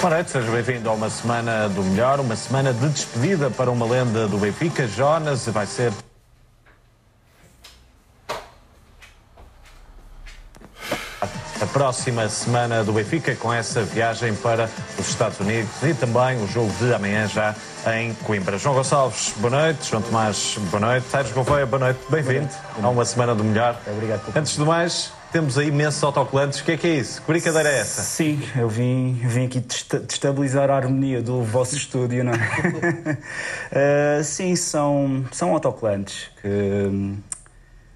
Boa noite, seja bem-vindo a uma semana do melhor, uma semana de despedida para uma lenda do Benfica. Jonas vai ser a próxima semana do Benfica com essa viagem para os Estados Unidos e também o jogo de amanhã já em Coimbra. João Gonçalves, boa noite. João Tomás, boa noite. Sérgio Gouveia, boa noite. Bem-vindo a uma semana do melhor. Obrigado. Antes de mais, temos aí imensos autocolantes. O que é que é isso? Que brincadeira é essa? Sim, eu vim, vim aqui destabilizar a harmonia do vosso estúdio, não é? uh, sim, são, são autocolantes que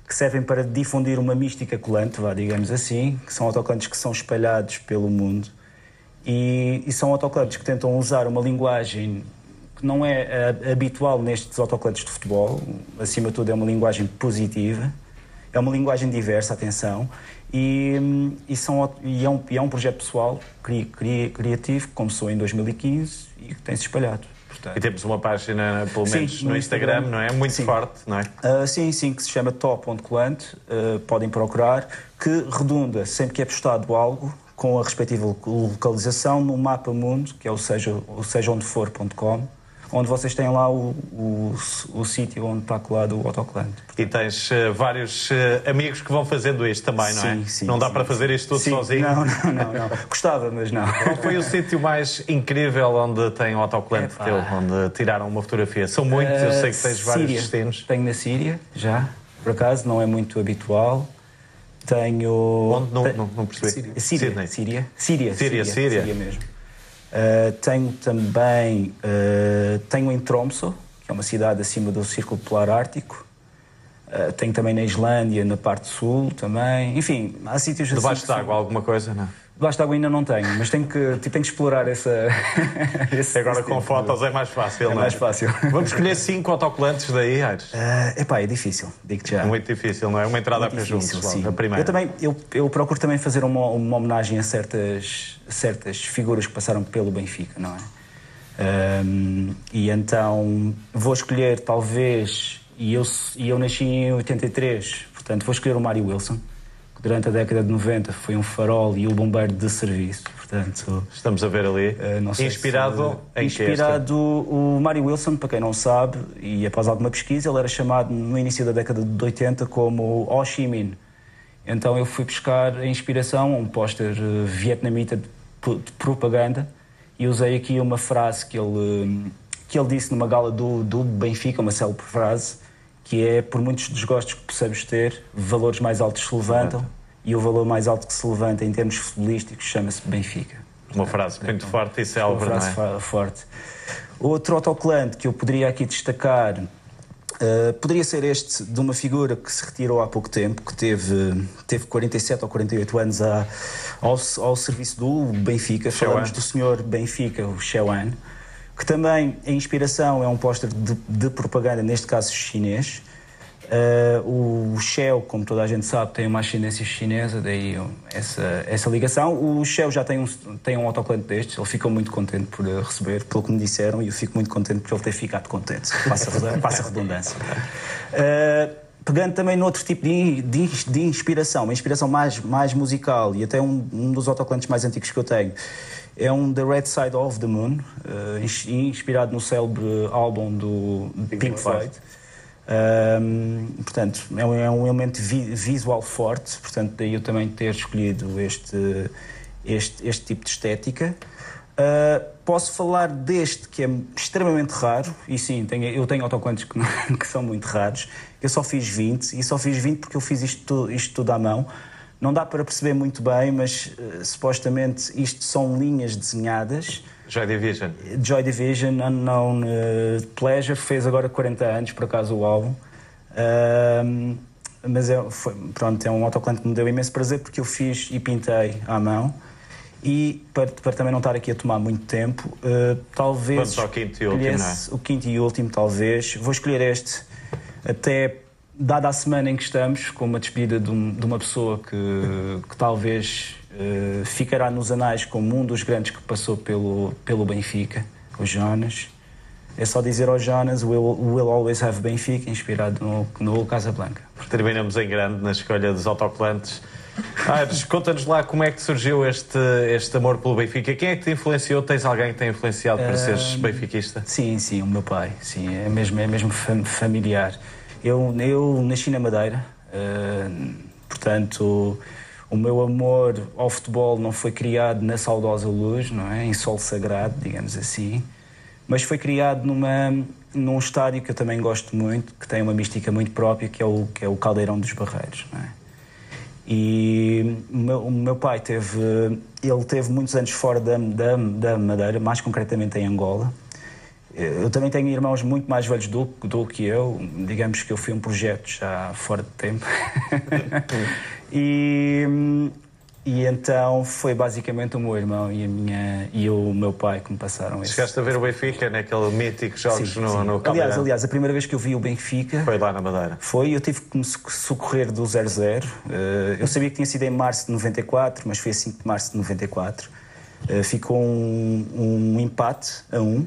que servem para difundir uma mística colante, vá, digamos assim, que são autocolantes que são espalhados pelo mundo e, e são autocolantes que tentam usar uma linguagem que não é uh, habitual nestes autocolantes de futebol, acima de tudo é uma linguagem positiva, é uma linguagem diversa, atenção, e, e, são, e, é, um, e é um projeto pessoal, cri, cri, criativo, que começou em 2015 e que tem se espalhado. Portanto. E temos uma página, pelo menos sim, no, Instagram, Instagram, não é? Muito sim. forte, não é? Uh, sim, sim, que se chama top.colante, uh, podem procurar, que redunda, sempre que é postado algo, com a respectiva localização no mapa mundo, que é o seja, o seja onde for.com onde vocês têm lá o, o, o sítio onde está colado o autocolante. E tens uh, vários uh, amigos que vão fazendo este também, não é? Sim, sim. Não dá sim. para fazer isto tudo sim. sozinho? Não, não, não, não. Gostava, mas não. Qual foi o sítio mais incrível onde tem o autocolante é, teu, onde tiraram uma fotografia? São muitos, eu sei que tens vários destinos. Tenho na Síria, já. Por acaso, não é muito habitual. Tenho. Onde? Não, não, não percebi. Síria. Síria. Síria. Síria. Síria. Síria. Síria mesmo. Uh, tenho também uh, tenho em Tromsø, que é uma cidade acima do Círculo Polar Ártico. Uh, tenho também na Islândia, na parte sul também. Enfim, há sítios assim. Debaixo d'água, alguma coisa, não? Debaixo d'água ainda não tenho, mas tenho que, tipo, tenho que explorar essa. esse, Agora esse com tipo fotos é mais fácil, é não é? mais fácil. Vamos escolher cinco autocolantes daí, Aires? Uh, epá, é difícil, digo-te já. Muito difícil, não é? Uma entrada Muito a juntos, sim. a primeira. Eu também, eu, eu procuro também fazer uma, uma homenagem a certas, certas figuras que passaram pelo Benfica, não é? Um, e então vou escolher, talvez, e eu, e eu nasci em 83, portanto vou escolher o Mário Wilson durante a década de 90 foi um farol e o bombeiro de serviço. Portanto, Estamos a ver ali. Uh, inspirado se, em Inspirado o Mário Wilson, para quem não sabe, e após alguma pesquisa, ele era chamado no início da década de 80 como Ho Chi Minh. Então eu fui buscar a inspiração um póster uh, vietnamita de, de, propaganda e usei aqui uma frase que ele, que ele disse numa gala do, do Benfica, uma célebre frase, que é, por muitos desgostos que possamos ter, valores mais altos se levantam e o valor mais alto que se levanta em termos futebolísticos chama-se Benfica. Uma frase muito forte e célebre, Uma frase é? forte. Outro autocolante que eu poderia aqui destacar uh, poderia ser este de uma figura que se retirou há pouco tempo, que teve, teve 47 ou 48 anos a, ao, ao serviço do Benfica. Falamos do senhor Benfica, o Xiaoan que também a inspiração é um póster de, de, propaganda, neste caso chinês. Uh, o Shell, como toda a gente sabe, tem uma ascendência chinesa, daí essa, essa ligação. O Shell já tem um, tem um autocolante destes, ele ficou muito contente por receber, pelo que me disseram, e eu fico muito contente por ele ter ficado contente. Passa, passa a redundância. Uh, pegando também noutro tipo de, de, de, inspiração, uma inspiração mais, mais musical, e até um, um dos autocolantes mais antigos que eu tenho é um The Red Side of the Moon, uh, inspirado no célebre álbum do Pink, Floyd. Um, portanto, é um, é um elemento vi visual forte, portanto, daí eu também ter escolhido este, este, este tipo de estética. Uh, posso falar deste que é extremamente raro, e sim, tenho, eu tenho autocolantes que, que, são muito raros. Eu só fiz 20, e só fiz 20 porque eu fiz isto, isto tudo à mão. Não dá para perceber muito bem, mas uh, supostamente isto são linhas desenhadas. Joy Division. Joy Division, Unknown uh, Pleasure, fez agora 40 anos, por acaso, o álbum. Uh, mas é, foi, pronto, é um autocolante que me deu imenso prazer porque eu fiz e pintei à mão. E para, para também não estar aqui a tomar muito tempo, uh, talvez. Vamos ao quinto e último, não é? O quinto e último, talvez. Vou escolher este, até dada a semana em que estamos, com uma despedida de, um, de uma pessoa que, que talvez uh, ficará nos anais como um dos grandes que passou pelo, pelo Benfica, o Jonas. É só dizer ao Jonas, we'll, we'll always have Benfica, inspirado no, no Casablanca. Terminamos em grande na escolha dos autocolantes Aires, conta-nos lá como é que surgiu este, este amor pelo Benfica. Quem é que te influenciou? Tens alguém que te influenciado para seres benfiquista? Sim, sim, o meu pai. Sim, é mesmo, é mesmo familiar. Eu, eu nasci na Madeira, uh, portanto, o meu amor ao futebol não foi criado na saudosa luz, não é? Em sol sagrado, digamos assim, mas foi criado numa num estádio que eu também gosto muito, que tem uma mística muito própria, que é o, que é o Caldeirão dos Barreiros. É? E o meu, o meu, pai teve, ele teve muitos anos fora da, da, da, Madeira, mais concretamente em Angola. Eu também tenho irmãos muito mais velhos do, do que eu, digamos que eu fui um projeto já fora de tempo. e e então foi basicamente o meu irmão e, a minha, e o meu pai que me passaram esse. Chegaste a ver o Benfica naquele mítico jogos sim, no, sim. no aliás, aliás, a primeira vez que eu vi o Benfica. Foi lá na Madeira. Foi, eu tive que me socorrer do 0-0. Eh, eu sabia que tinha sido em março de 94, mas foi a 5 de março de 94. Eh, ficou um, um empate a 1. Um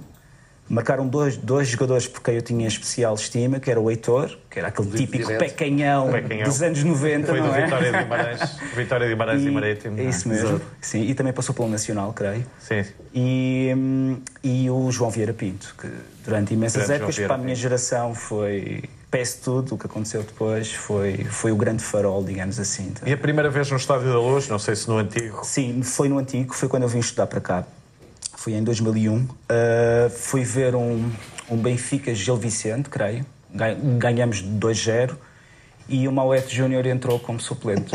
marcaram dois, dois jogadores por quem eu tinha especial estima, que era o Heitor, que era aquele típico pecanhão, pecanhão, dos anos 90, Foi não do é? Vitória de Guimarães, Vitória de Guimarães e, e Marítimo. É isso mesmo, sim, e também passou pelo Nacional, creio. Sim. E, e o João Vieira Pinto, que durante imensas Grande épocas, para a minha geração, foi peço tudo, o que aconteceu depois foi, foi o grande farol, digamos assim. E a primeira vez no Estádio da Luz, não sei se no Antigo? Sim, foi no Antigo, foi quando eu vim estudar para cá foi em 2001. Uh, ah, fui ver um, um Benfica Gil Vicente, creio. Ganhamos 2-0 e o Mauete Júnior entrou como suplente.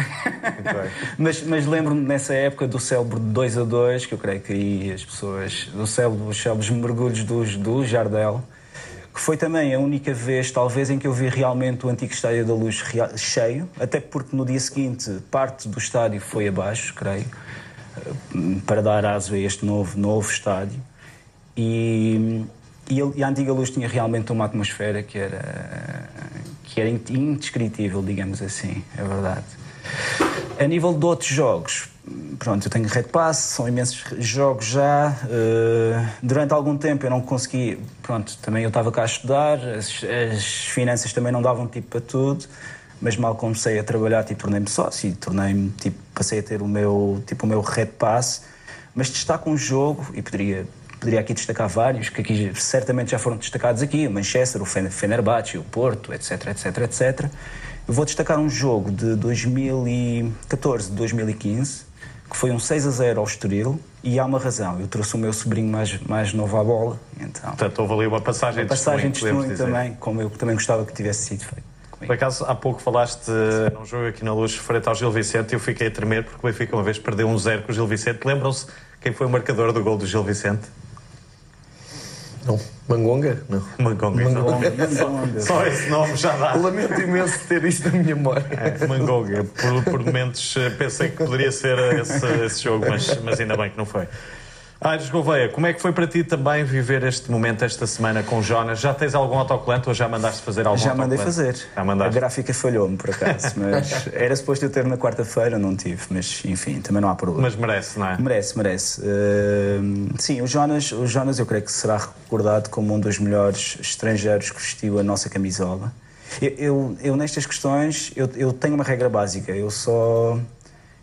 mas mas lembro-me nessa época do célebre 2 a 2, que eu creio que aí as pessoas, do célebre, os célebres mergulhos do, do Jardel, que foi também a única vez, talvez, em que eu vi realmente o antigo Estádio da Luz cheio, até porque no dia seguinte parte do estádio foi abaixo, creio para dar aso a este novo, novo estádio. E, e, e, a Antiga Luz tinha realmente uma atmosfera que era, que era indescritível, digamos assim, é verdade. A nível de outros jogos, pronto, eu tenho Red Pass, são imensos jogos já. Uh, durante algum tempo eu não consegui, pronto, também eu estava cá a estudar, as, as finanças também não davam tipo para tudo mas mal comecei a trabalhar, tipo, tornei-me sócio, tornei-me, tipo, passei a ter o meu, tipo, o meu red pass, mas destaco um jogo, e poderia, poderia aqui destacar vários, que aqui certamente já foram destacados aqui, o Manchester, o Fenerbahçe, o Porto, etc, etc, etc. Eu vou destacar um jogo de 2014, 2015, que foi um 6 a 0 ao Estoril, e há uma razão, eu trouxe o meu sobrinho mais, mais novo à bola, então... Portanto, houve ali uma passagem uma passagem de testemunho também, como eu também gostava que tivesse sido feito. Por acaso, há pouco falaste num jogo aqui na Luz frente ao Gil Vicente e eu fiquei a tremer porque o Benfica uma vez perdeu um zero com o Gil Vicente. Lembram-se quem foi o marcador do gol do Gil Vicente? Não. Mangonga? Não. Mangonga. Mangonga. Mangonga. Só, só, esse nome já dá. Lamento imenso ter isto na minha memória. É, Mangonga. Por, por momentos eh, pensei que poderia ser esse, esse jogo, mas, mas ainda bem que não foi. Aires Gouveia, como é que foi para ti também viver este momento, esta semana com Jonas? Já tens algum autocolante ou já mandaste fazer algum Já mandei fazer. Já mandaste? A gráfica falhou-me, por acaso, mas era suposto eu ter na quarta-feira, não tive, mas enfim, também não há problema. Mas merece, não é? Merece, merece. Uh, sim, o Jonas, o Jonas eu creio que será recordado como um dos melhores estrangeiros que vestiu a nossa camisola. Eu, eu, eu nestas questões, eu, eu tenho uma regra básica, eu só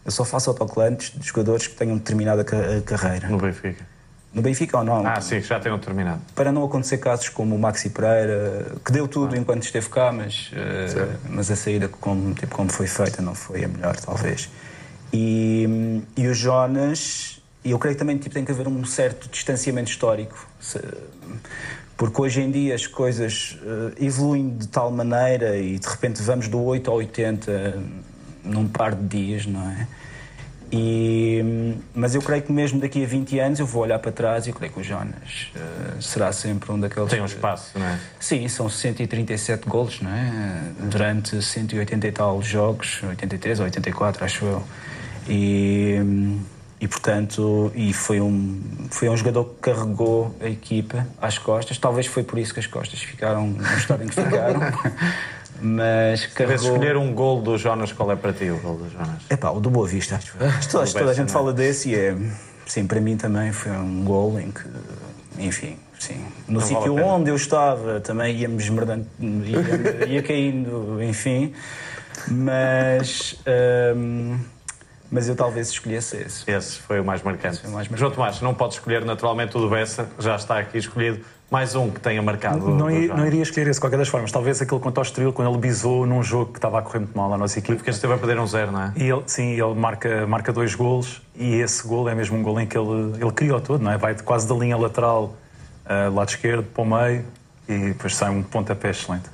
eu só faço autocolantes de jogadores que tenham determinada carreira. No Benfica? No Benfica ou não? Ah, sim, já tenham terminado. Para não acontecer casos como o Maxi Pereira, que deu tudo ah. enquanto esteve cá, mas, uh, mas a saída como, tipo, como foi feita não foi a melhor, talvez. E, e o Jonas, eu creio que também tipo, tem que haver um certo distanciamento histórico. Porque hoje em dia as coisas uh, evoluem de tal maneira e de repente vamos do 8 ao 80 num par de dias, não é? E, mas eu creio que mesmo daqui a 20 anos eu vou olhar para trás e creio que o Jonas uh, será sempre um daqueles. Tem um espaço, não é? Sim, são 137 golos, não é? Durante 180 e tal jogos, 83 ou 84, acho eu. E, e portanto, e foi um, foi um jogador que carregou a equipa às costas. Talvez foi por isso que as costas ficaram no estado em que ficaram. Mas carregou... Se escolher um gol do Jonas, qual é para ti o gol do Jonas? É pá, o do Boa Vista. Acho, toda, toda a gente fala desse e é... Sim, para mim também foi um gol em que, enfim, sim. No sítio onde eu estava também ia-me esmerdando, ia, ia caindo, enfim. Mas, hum, mas eu talvez escolhesse esse. Esse foi o mais marcante. foi o mais marcante. João Tomás, não pode escolher naturalmente o do Bessa, já está aqui escolhido. Mais um que tenha marcado. Não, o i- João. não iria escolher esse de qualquer das formas. Talvez aquele contra o Estoril, quando ele bisou num jogo que estava a correr muito mal à nossa equipe. Porque esteve a perder um zero, não é? E ele, sim, ele marca, marca dois golos e esse gol é mesmo um gol em que ele, ele criou todo, não é? Vai de quase da linha lateral, ah, lado esquerdo, para o meio e depois sai um pontapé excelente.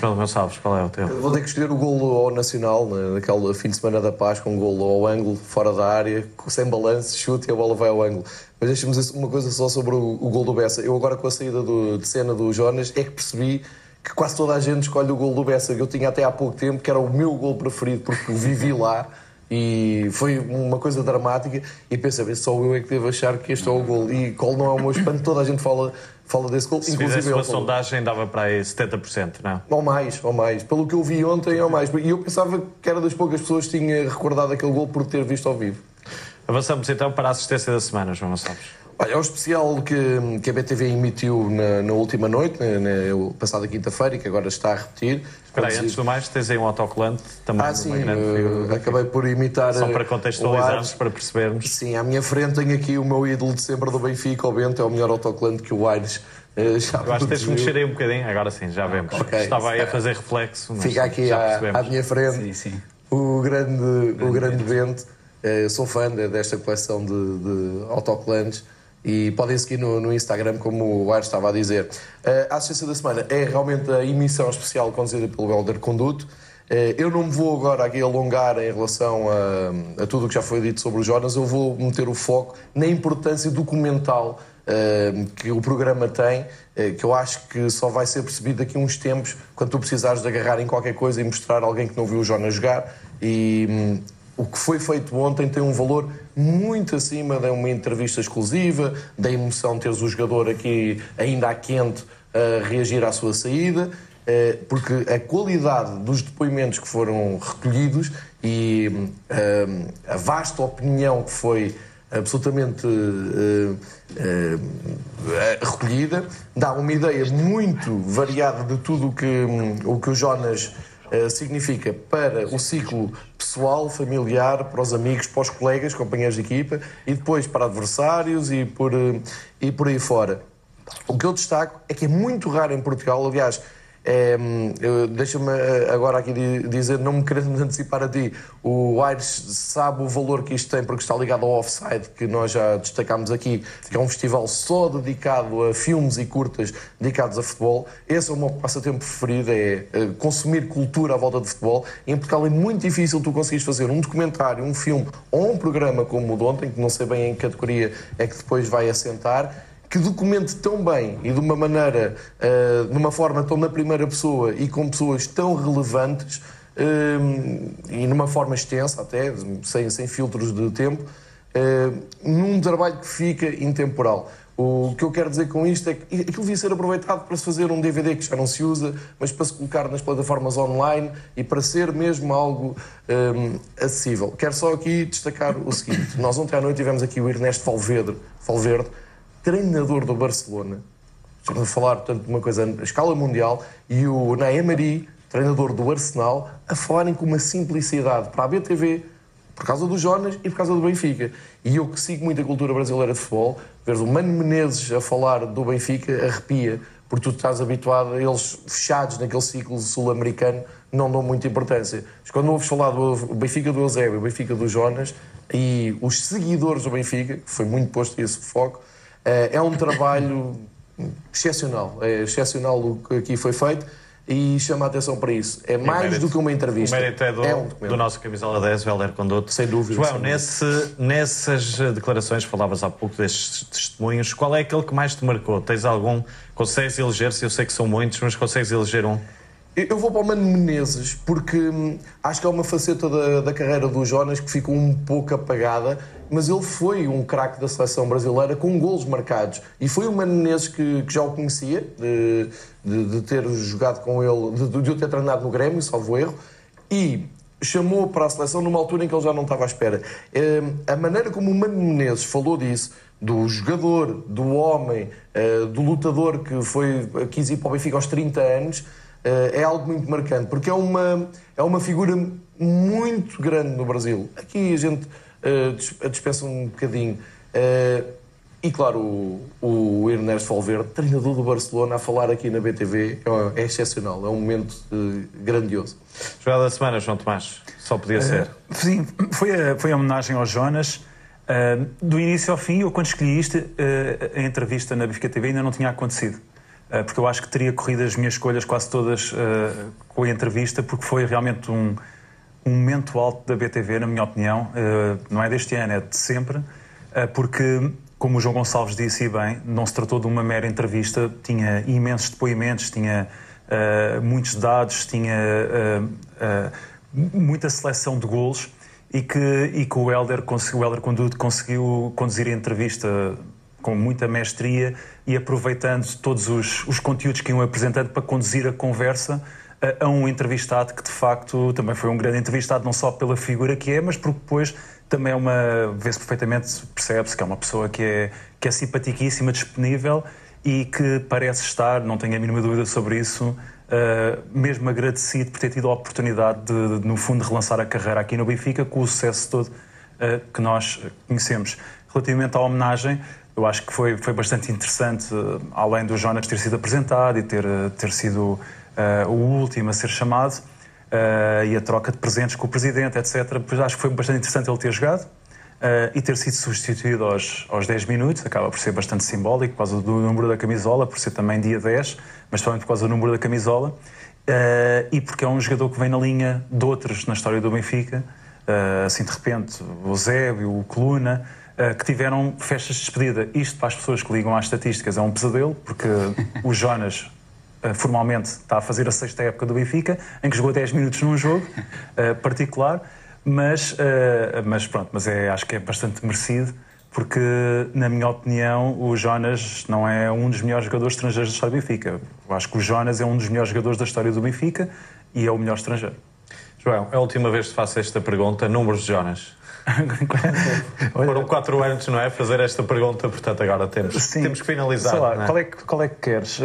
João Gonçalves, qual é o teu? Vou ter que escolher o golo ao Nacional, né, naquele fim de semana da paz, com um golo ao ângulo, fora da área, sem balanço, chute e a bola vai ao ângulo. Mas deixa-me uma coisa só sobre o, o gol do Bessa. Eu agora com a saída do- de cena do Jonas é que percebi que quase toda a gente escolhe o gol do Bessa, que eu tinha até há pouco tempo, que era o meu gol preferido, porque o vivi lá. E foi uma coisa dramática e pensei, "Bem, só eu é que devo achar que este é o gol. E qual não é o meu espanto, toda a gente fala, fala desse gol, Se fizesse ele uma sondagem, dava para aí 70%, não? Ou mais, ou mais. Pelo que eu vi ontem, ou mais. E eu pensava que era das poucas pessoas que tinha recordado aquele gol por ter visto ao vivo. Avançamos então para a assistência da semana, João Gonçalves. Olha, é um especial que, que a BTV emitiu na, na última noite, na, na passada quinta-feira, e que agora está a repetir. Espera aí, antes do mais, tens aí um autocolante também. Ah, sim, grande eh, acabei por imitar. Só eh, para o contextualizarmos, para percebermos. Sim, à minha frente tenho aqui o meu ídolo de sempre do Benfica, o Bento, é o melhor autocolante que o Aires eh, já Eu acho que tens de produziu. mexer aí um bocadinho, agora sim, já vemos. Ok. Estava aí a fazer reflexo, mas Fica aqui já à, percebemos. à minha frente. Sim, sim. O grande, o grande Bento. Eh, sou fã de- desta coleção de, de autocolantes e podem seguir no, no Instagram, como o Aires estava a dizer. Eh, a assistência da semana é realmente a emissão especial conduzida pelo Helder Conduto. Eh, eu não me vou agora aqui alongar em relação a, a tudo o que já foi dito sobre o Jonas, eu vou meter o foco na importância documental eh, que o programa tem, eh, que eu acho que só vai ser percebido daqui a uns tempos, quando tu precisares de agarrar em qualquer coisa e mostrar a alguém que não viu o Jonas jogar. E hum, o que foi feito ontem tem um valor muito acima de uma entrevista exclusiva, da emoção teres o jogador aqui ainda a quente a reagir à sua saída. eh, Porque a qualidade dos depoimentos que foram recolhidos e hum, a vasta opinião que foi absolutamente eh, eh, eh, recolhida, dá uma ideia muito variada de tudo o que, o que o Jonas eh, significa para o ciclo pessoal, familiar, para os amigos, para os colegas, companheiros de equipa e depois para adversários e por, eh, e por aí fora. O que eu destaco é que é muito raro em Portugal, aliás, é, eu- Deixa-me eh, agora aqui di- dizer, não me querendo antecipar a ti, o Aires sabe o valor que isto tem porque está ligado ao Offside, que nós já destacámos aqui, que é um festival só dedicado a filmes e curtas dedicados a futebol. Esse é o meu passatempo preferido, é eh, consumir cultura à volta de futebol. Em Portugal é muito difícil tu conseguires fazer um documentário, um filme ou um programa como o de ontem, que não sei bem em que categoria é que depois vai assentar, que documente tão bem e de uma maneira, eh, de uma forma tão na primeira pessoa e com pessoas tão relevantes eh, e numa forma extensa até, sem, sem filtros de tempo, eh, num trabalho que fica intemporal. O que eu quero dizer com isto é que aquilo devia ser aproveitado para se fazer um DVD que já não se usa, mas para se colocar nas plataformas online e para ser mesmo algo eh, acessível. Quero só aqui destacar o seguinte: nós ontem à noite tivemos aqui o Ernesto Valverde treinador do Barcelona, estamos a falar, portanto, de uma coisa a escala mundial, e o Naemari, treinador do Arsenal, a falarem com uma simplicidade para a BTV, por causa do Jonas e por causa do Benfica. E eu que sigo muito a cultura brasileira de futebol, ver o Mano Menezes a falar do Benfica arrepia, porque tu estás habituado a eles fechados naquele ciclo sul-americano, não dão muita importância. Mas quando ouves falar do Benfica do Eusébio, o Benfica do Jonas e os seguidores do Benfica, que foi muito posto esse foco, é um trabalho excepcional. É excepcional o que aqui foi feito e chama a atenção para isso. É mais mérito- do que uma entrevista. O mérito é do, um documento. do nosso camisola 10, o Helder Conduto. Sem dúvida, João, sem dúvida. nesse, nessas declarações, falavas há pouco destes testemunhos, qual é aquele que mais te marcou? Tens algum? Consegues eleger-se? Eu sei que são muitos, mas consegues eleger um? Eu eu vou para o Mano Menezes porque hum, acho que é uma faceta da, da carreira do Jonas que ficou um pouco apagada, mas ele foi um craque da seleção brasileira com golos marcados. E foi o Mano Menezes que, que já o conhecia, de, de- de ter jogado com ele, de, de eu ter treinado no Grêmio, salvo erro, e chamou para a seleção numa altura em que ele já não estava à espera. Hum, a maneira como o Mano Menezes falou disso, do jogador, do homem, eh, do lutador que foi, quis ir para o Benfica aos 30 anos, uh, é algo muito marcante, porque é uma, é uma figura muito grande no Brasil. Aqui a gente uh, dispensa um bocadinho. Uh, e claro, o, o Ernesto Valverde, treinador do Barcelona, a falar aqui na BTV é, é excepcional, é um momento uh, grandioso. Jogada da semana, João Tomás, só podia ser. Uh, sim, foi a, foi a homenagem ao Jonas. Uh, do início ao fim, eu quando escolhi isto, a entrevista na Benfica TV ainda não tinha acontecido. porque eu acho que teria corrido as minhas escolhas quase todas com a entrevista, porque foi realmente um, um momento alto da BTV, na minha opinião. não é deste ano, é de sempre. porque como o João Gonçalves disse bem, não se tratou de uma mera entrevista, tinha imensos depoimentos, tinha uh, muitos dados, tinha muita seleção de golos e que, e que o Helder, o Helder Conduto conseguiu conduzir a entrevista com muita mestria e aproveitando todos os, os conteúdos que iam apresentando para conduzir a conversa a, um entrevistado que de facto também foi um grande entrevistado, não só pela figura que é, mas porque depois também é uma. vê-se perfeitamente, percebe-se que é uma pessoa que é, que é simpaticíssima, disponível e que parece estar, não tenho a mínima dúvida sobre isso, uh, mesmo agradecido por ter tido a oportunidade de, de, no fundo, relançar a carreira aqui no Benfica com o sucesso todo uh, que nós conhecemos. Relativamente à homenagem, eu acho que foi, foi bastante interessante, uh, além do Jonas ter sido apresentado e ter, ter sido o último a ser chamado uh, e a troca de presentes com o presidente, etc. Pois acho que foi bastante interessante ele ter jogado uh, e ter sido substituído aos, aos 10 minutos, acaba por ser bastante simbólico por causa do número da camisola, por ser também dia 10, mas também por causa do número da camisola. Uh, e porque é um jogador que vem na linha de outros na história do Benfica, assim de repente, o Zébio, o Coluna, que tiveram festas de despedida. Isto para as pessoas que ligam às estatísticas é um pesadelo, porque o Jonas formalmente está a fazer a sexta época do Benfica, em que jogou 10 minutos num jogo uh, particular, mas, uh, mas pronto, mas é, acho que é bastante merecido, porque, na minha opinião, o Jonas não é um dos melhores jogadores estrangeiros da história do Benfica. Eu acho que o Jonas é um dos melhores jogadores da história do Benfica e é o melhor estrangeiro. João, é a última vez que faço esta pergunta. Números de Jonas? Foram quatro anos, não é? Fazer esta pergunta, portanto agora temos, Sim, temos que finalizar. Lá, é? qual, é que, qual é que queres? Uh,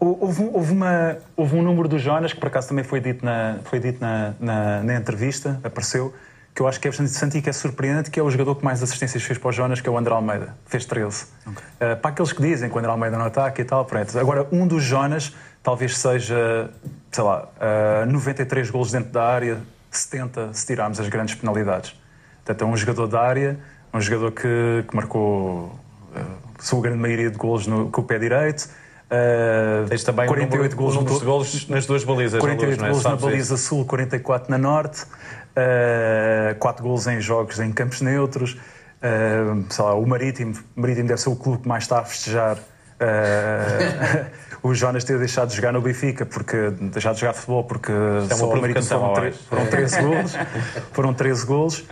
houve, houve, uma, houve um número do Jonas, que por acaso também foi dito na, foi dito na, na, na entrevista, apareceu, que eu acho que é bastante interessante e que é surpreendente, que é o jogador que mais assistências fez para o Jonas, que é o André Almeida. Fez 13. Okay. Uh, para aqueles que dizem que o André Almeida não ataca e tal, pronto. Agora, um dos Jonas talvez seja, sei lá, uh, eh, 93 golos dentro da área, 70 se tirarmos as grandes penalidades. Portanto, é um jogador da área, um jogador que, que marcou a eh, sua grande maioria de golos no, com o pé direito. Uh, Tens também 48 gols, número de gols nas duas balizas. 48 gols na, é? na baliza isso? sul, 44 na norte, uh, 4 gols em jogos em campos neutros. Uh, sei lá, o Marítimo, o Marítimo deve ser o clube que mais está a festejar uh, o Jonas ter deixado de jogar no Benfica, porque deixado de jogar futebol porque é só o Marítimo foram, foram 13 golos. Foram 13 golos.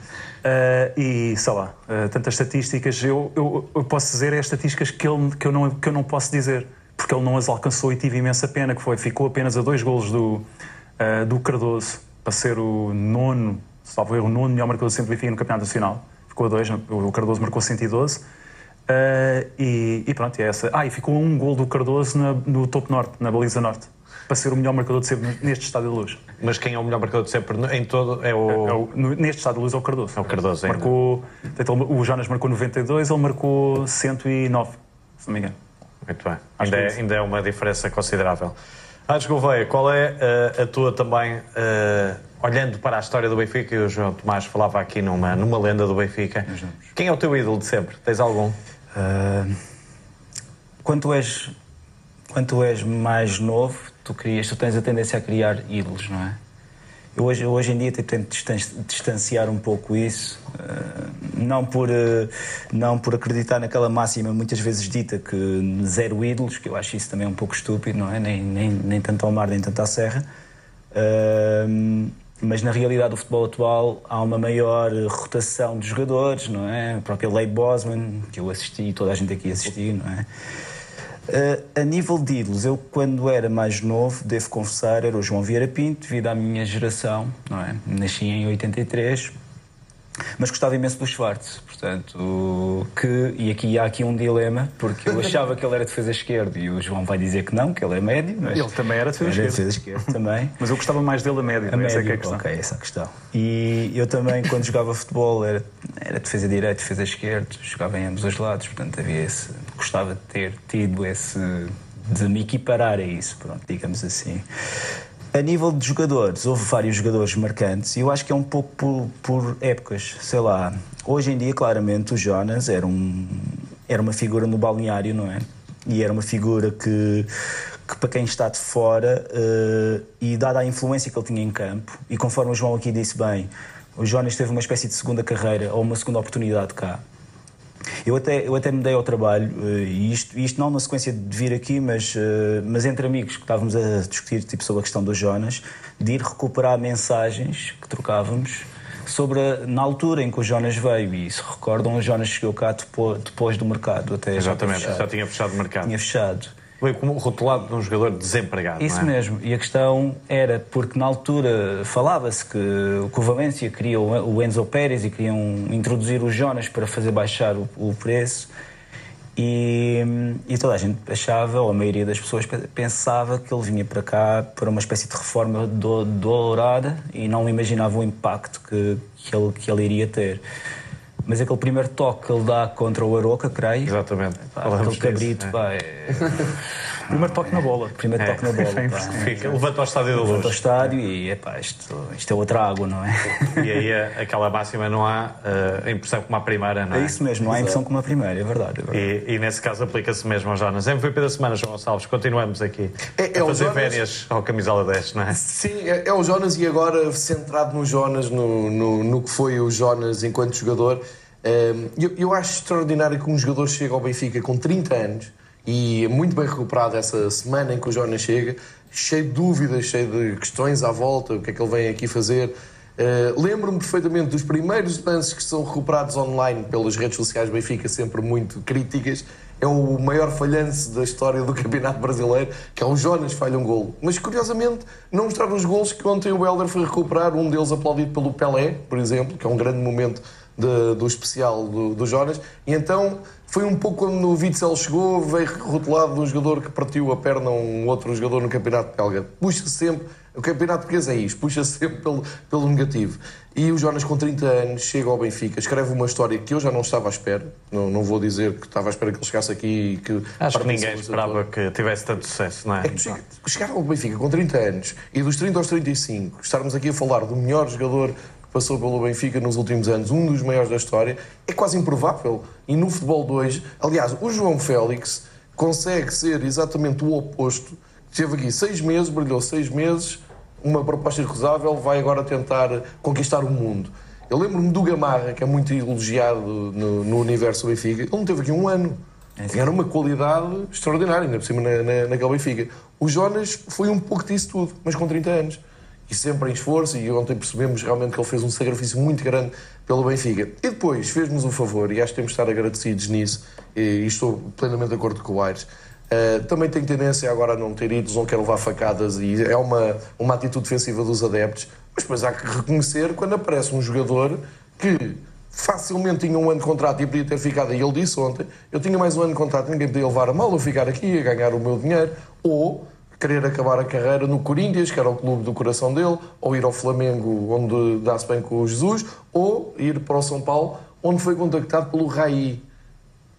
Uh, e sei lá, uh, tantas estatísticas, eu, eu, eu, posso dizer é estatísticas que, ele, que, eu não, que eu não posso dizer, porque ele não as alcançou e tive imensa pena, que foi, ficou apenas a dois golos do, uh, do Cardoso, para ser o nono, salvo erro, o nono melhor marcador sempre Benfica no Campeonato Nacional. Ficou a dois, o Cardoso marcou 112. Uh, e, e pronto, é essa. Ah, e ficou um gol do Cardoso na, no topo norte, na baliza norte para ser o melhor marcador de sempre neste estádio de luz. Mas quem é o melhor marcador de sempre em todo é o. É, é o neste estádio de luz é o Cardoso. É o Cardoso, ainda. Marcou, o Jonas marcou 92, ele marcou 109, se não me engano. Muito bem. Ainda é, ainda é uma diferença considerável. Antes Gouveia, qual é uh, a tua também, uh, olhando para a história do Benfica, e o João Tomás falava aqui numa, numa lenda do Benfica, quem é o teu ídolo de sempre? Tens algum? Uh, quando, tu és, quando tu és mais novo, tu crias, tu tens a tendência a criar ídolos, não é? Eu hoje, hoje em dia tento distanciar um pouco isso, eh, não por, eh, não por acreditar naquela máxima muitas vezes dita que zero ídolos, que eu acho isso também um pouco estúpido, não é? Nem, nem, nem tanto ao mar, nem tanto à serra. Eh, mas na realidade do futebol atual há uma maior rotação de jogadores, não é? O próprio Leigh Bosman, que eu assisti, toda a gente aqui assistiu, não é? Uh, a nível de ídolos, eu quando era mais novo, devo confessar, era o João Vieira Pinto, devido à minha geração, não é? Nasci em 83 Mas gostava imenso do Schwartz, portanto, que, e aqui há aqui um dilema, porque eu achava que ele era defesa esquerda e o João vai dizer que não, que ele é médio. Mas Ele também era defesa era defesa esquerda também. Mas eu gostava mais dele a médio, A essa é que é a questão. ok, essa é a questão. E eu também, quando jogava futebol, era, era defesa direita, defesa esquerda, jogava em ambos os lados, portanto havia esse. Gostava de ter tido esse. de me equiparar a isso, pronto, digamos assim. A nível de jogadores, houve vários jogadores marcantes e eu acho que é um pouco por, por épocas, sei lá. Hoje em dia, claramente, o Jonas era, um, era uma figura no balneário, não é? E era uma figura que, que para quem está de fora, eh, e dada a influência que ele tinha em campo, e conforme o João aqui disse bem, o Jonas teve uma espécie de segunda carreira ou uma segunda oportunidade cá. Eu até, eu até me dei ao trabalho, eh, e isto, isto não na sequência de vir aqui, mas, eh, mas entre amigos que estávamos a discutir tipo, sobre a questão do Jonas, de ir recuperar mensagens que trocávamos sobre a- na altura em que o Jonas veio. E se recordam, o Jonas chegou cá depois, depois do mercado, até Exatamente, já tinha fechado o mercado. Tinha fechado. Foi como rotulado de um jogador desempregado. Isso é? mesmo. E a questão era porque na altura falava-se que, que o Valência queria o Enzo Pérez e queriam introduzir o Jonas para fazer baixar o, o preço. E, e toda a gente achava, ou a maioria das pessoas pe- pensava que ele vinha para cá para uma espécie de reforma do, dourada e não imaginavam o impacto que, que, ele, que ele iria ter. Mas aquele primeiro toque que ele dá contra o Aroca, creio, Exatamente. pá, aquele disso, cabrito, é. pá, é- Primeiro toque na bola. primeiro É. toque na bola. Pá. Fica, levanta ao estádio da Volta ao luz. estádio e epá, isto, isto é outra água, não é? E aí eh, aquela máxima não há a impressão como a primeira, não é? É isso mesmo, não há impressão como a primeira, é verdade. É verdade. E, e nesse caso aplica-se mesmo ao Jonas. MVP da semana, João Gonçalves, continuamos aqui É- é a fazer Jonas- férias ao camisola 10, não é? Sim, é, é o Jonas e agora centrado no Jonas, no, no, no que foi o Jonas enquanto jogador. Eu, eu acho extraordinário que um jogador chega ao Benfica com 30 anos e é muito bem recuperado essa semana em que o Jonas chega, cheio de dúvidas, cheio de questões à volta, o que é que ele vem aqui fazer. Eh, Lembro-me perfeitamente dos primeiros lances que são recuperados online pelas redes sociais Benfica, sempre muito críticas. É o maior falhanço da história do Campeonato Brasileiro, que é o Jonas falha um golo. Mas curiosamente não mostraram os golos que ontem o Helder foi recuperar, um deles aplaudido pelo Pelé, por exemplo, que é um grande momento de- do especial do, do Jonas. E então foi um pouco quando o Witzel chegou, veio rotulado de um jogador que partiu a perna a um outro jogador no Campeonato Belga. Puxa sempre, o Campeonato Português é isto, puxa sempre pelo, pelo negativo. E o Jonas, com 30 anos, chega ao Benfica, escreve uma história que eu já não estava à espera. Não, não vou dizer que estava à espera que ele chegasse aqui e que. Acho que ninguém esperava que tivesse tanto sucesso, não é? É que chega- chegar ao Benfica com 30 anos e dos 30 aos 35, estarmos aqui a falar do melhor jogador passou pelo Benfica nos últimos anos, um dos maiores da história, é quase improvável. E no futebol de hoje, aliás, o João Félix consegue ser exatamente o oposto. Esteve aqui seis meses, brilhou seis meses, uma proposta irrecusável, vai agora tentar conquistar o mundo. Eu lembro-me do Gamarra, que é muito elogiado no, no universo Benfica. Ele não teve aqui um ano. Era uma qualidade extraordinária, ainda por cima na, na, naquele Benfica. O Jonas foi um pouco disso tudo, mas com 30 anos. E sempre em esforço, e ontem percebemos realmente que ele fez um sacrifício muito grande pelo Benfica. E depois fez-nos um favor, e acho que temos de estar agradecidos nisso, e, estou plenamente de acordo com o Aires. Uh, também tem tendência agora a não ter idos, não quer levar facadas, e é uma, uma atitude defensiva dos adeptos. Mas depois há que reconhecer quando aparece um jogador que facilmente tinha um ano de contrato e podia ter ficado, e ele disse ontem, eu tinha mais um ano de contrato, ninguém podia levar a mal eu ficar aqui a ganhar o meu dinheiro, ou querer acabar a carreira no Corinthians, que era o clube do coração dele, ou ir ao Flamengo, onde dá-se bem com o Jesus, ou ir para o São Paulo, onde foi contactado pelo Raí.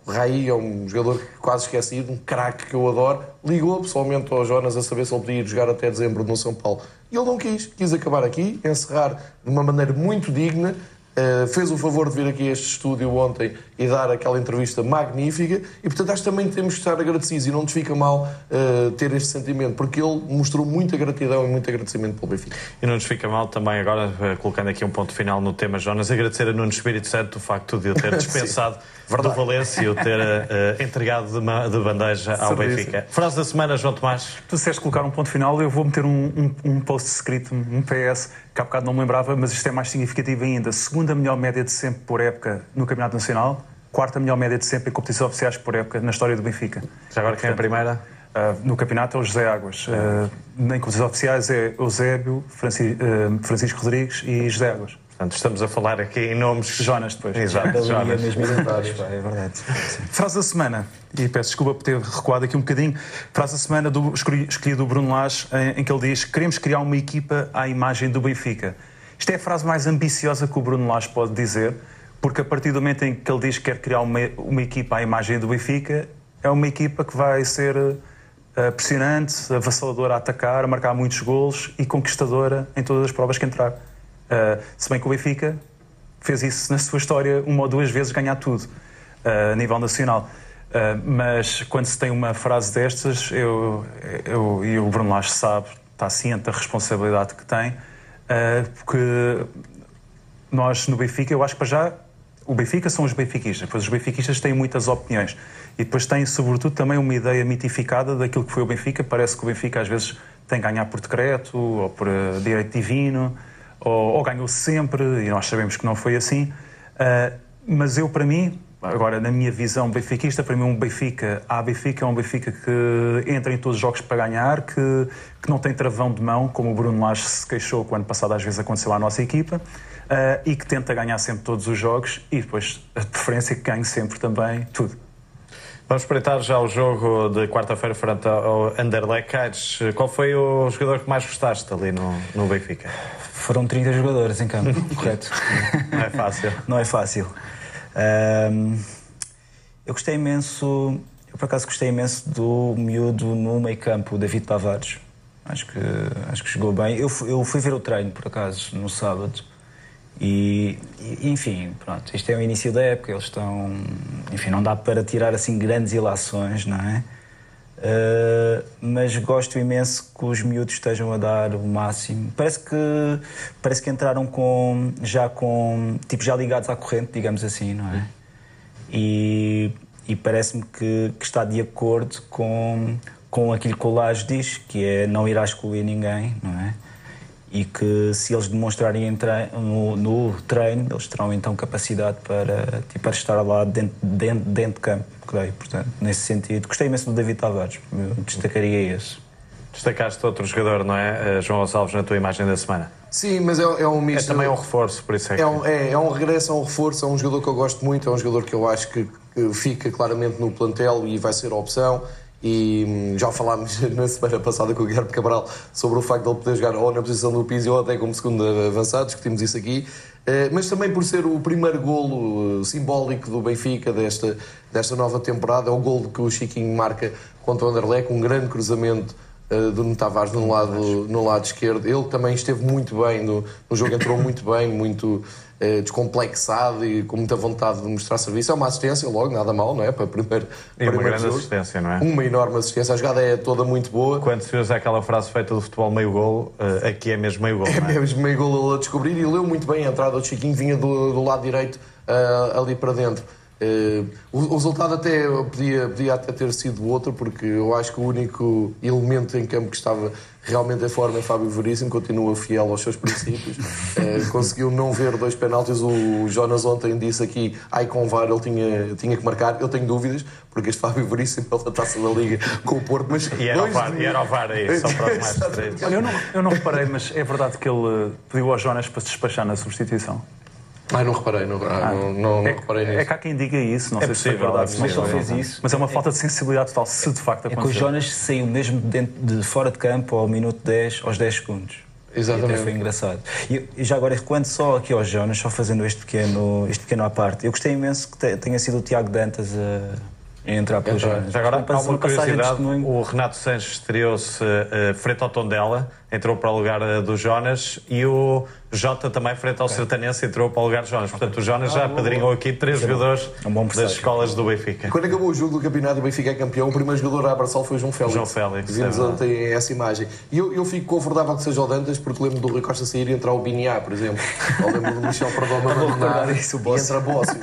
O Raí é um jogador quase esquecido, um craque que eu adoro. Ligou pessoalmente ao Jonas a saber se ele podia ir jogar até dezembro no São Paulo. E ele não quis. Quis acabar aqui, encerrar de uma maneira muito digna. Uh, fez o favor de vir aqui a este estúdio ontem e dar aquela entrevista magnífica. E portanto acho que também temos que estar agradecidos e não nos fica mal uh, ter este sentimento, porque ele mostrou muita gratidão e muito agradecimento pelo Benfica. E não nos fica mal também, agora, eh, colocando aqui um ponto final no tema Jonas, agradecer a Nuno Espírito Santo o facto de o ter dispensado do Valência e o ter uh, entregado de, ma- de bandeja ao Serviço. Benfica. Frase da semana, João Tomás. Tu disseste colocar um ponto final, eu vou meter um, um, um post escrito, um PS, que há bocado não me lembrava, mas isto é mais significativo ainda. Segunda melhor média de sempre por época no Campeonato Nacional, quarta melhor média de sempre em competições oficiais por época na história do Benfica. Já agora quem é a primeira? Ah, no campeonato é o José Águas. Uh, em competições oficiais é Eusébio, Franci- ah, Francisco Rodrigues e José Águas. Portanto, estamos a falar aqui em nomes. Jonas, depois. Exato, Jonas. mesmo identitários, pá, é verdade. Frase da semana, e peço desculpa por ter recuado aqui um bocadinho. Frase da semana do, escolhi- escolhida do Bruno Lage, em, em que ele diz: Queremos criar uma equipa à imagem do Benfica. Isto é a frase mais ambiciosa que o Bruno Lage pode dizer, porque a partir do momento em que ele diz que quer criar uma, uma equipa à imagem do Benfica, é uma equipa que vai ser eh, pressionante, avassaladora a atacar, a marcar muitos golos e conquistadora em todas as provas que entrar. Eh, se bem que o Benfica fez isso na sua história uma ou duas vezes ganhar tudo uh, a nível nacional. Uh, mas quando se tem uma frase destas, eu, eu, e o Bruno Lage sabe, está ciente da responsabilidade que tem, uh, porque nós no Benfica, eu acho que para já o Benfica são os benfiquistas, depois os benfiquistas têm muitas opiniões e depois têm, sobretudo, também uma ideia mitificada daquilo que foi o Benfica. Parece que o Benfica às vezes tem que ganhar por decreto ou por uh, direito divino ou, ou ganhou sempre e nós sabemos que não foi assim. Uh, mas eu, para mim, agora na minha visão benfiquista, para mim um Benfica, a Benfica é um Benfica que entra em todos os jogos para ganhar, que, que não tem travão de mão, como o Bruno Lage se queixou quando passado às vezes aconteceu à nossa equipa. Uh, e que tenta ganhar sempre todos os jogos e depois a preferência é que ganhe sempre também tudo. Vamos espreitar já o jogo de quarta-feira frente ao Anderlecht. Qual foi o jogador que mais gostaste ali no, no Benfica? Foram 30 jogadores em campo, correto? Não é fácil. Não é fácil. Ahm, eu gostei imenso, eu por acaso gostei imenso do miúdo no meio campo, o David Tavares. Acho que, acho que jogou bem. Eu, eu fui ver o treino, por acaso, no sábado. E, e, enfim, pronto, isto é o início da época, eles estão. Enfim, não dá para tirar assim grandes ilações, não é? Uh, mas gosto imenso que os miúdos estejam a dar o máximo. Parece que, parece que entraram com, já com. tipo, já ligados à corrente, digamos assim, não é? E, e parece-me que, que está de acordo com, com aquilo que o Lage diz, que é não irá excluir ninguém, não é? E que se eles demonstrarem no, no treino, eles terão então capacidade para, tipo, para estar lá dentro, dentro, dentro de campo, creio. Portanto, nesse sentido, gostei imenso do David Tavares, eu destacaria esse. Destacaste outro jogador, não é, eh, João Gonçalves, na tua imagem da semana? Sim, mas é, é um É misto. também um reforço, por isso é que. É um, é, é um regresso, é um reforço, é um jogador que eu gosto muito, é um jogador que eu acho que, que fica claramente no plantel e vai ser a opção. E hum, já falámos na semana passada com o Guilherme Cabral sobre o facto de ele poder jogar ou na posição do Pizzi ou até como segundo avançado, discutimos isso aqui. Eh, Mas também por ser o primeiro golo eh, simbólico do Benfica desta, desta nova temporada, é o golo que o Chiquinho marca contra o Anderlecht, um grande cruzamento uh, do Nuno Tavares no lado, no lado esquerdo. Ele também esteve muito bem no, no jogo, entrou muito bem, muito uh, descomplexado e com muita vontade de mostrar serviço. É uma assistência logo, nada mal, não é? Para primeiro, E uma primeiro grande jogo. assistência, não é? Uma enorme assistência. A jogada é toda muito boa. Quando se usa aquela frase feita do futebol meio golo, eh, aqui é mesmo meio golo. É é? mesmo meio golo a descobrir e leu muito bem a entrada do Chiquinho, vinha do, do lado direito ah, ali para dentro. Eh, o, o resultado até podia, podia até ter sido outro, porque eu acho que o único elemento em campo que estava realmente em forma é Fábio Veríssimo, continua fiel aos seus princípios. Eh, conseguiu não ver dois penaltis. O Jonas ontem disse aqui, ai com VAR ele tinha, tinha que marcar. Eu tenho dúvidas, porque este Fábio Veríssimo pela taça da Liga com o Porto, mas E era o dois VAR, de- e era o VAR aí, só para os mais direitos. Olha, eu não, eu não reparei, mas é verdade que ele pediu ao Jonas para se despachar na substituição. Ai, não reparei, não, ah, não, não, não é, reparei nisso. é que há quem diga isso, não É sei se é possível, verdade. é se Mas não só é. fez isso. Mas é uma falta de sensibilidade total, se de facto É que o acontecer. Jonas saiu mesmo dentro de fora de campo ao minuto 10, aos 10 segundos. Exatamente. E até foi engraçado. E, e já agora, quando só aqui ao Jonas, só fazendo este pequeno, este pequeno à parte, eu gostei imenso que te- tenha sido o Tiago Dantas a, entrar pelo Entrar. Jonas. Já agora, há uma passagem de curiosidade: o Renato Sanches estreou-se eh, frente ao Tondela, entrou para o lugar eh, do Jonas, e o Jota também, frente ao Sertanense, entrou para o lugar do Jonas. Portanto, o Jonas já apadrinhou aqui três jogadores É um das escolas do Benfica. Quando acabou o jogo do campeonato, o Benfica é campeão. O primeiro jogador a abraçá-lo foi o João Félix. João Félix, Vimos é ontem essa imagem. E eu, eu fico confortável que seja o Dantas, porque lembro do Rui Costa sair e entrar o Biniá, por exemplo. Ou lembro do Michel recordar abandonar isso, o e entra Bossi.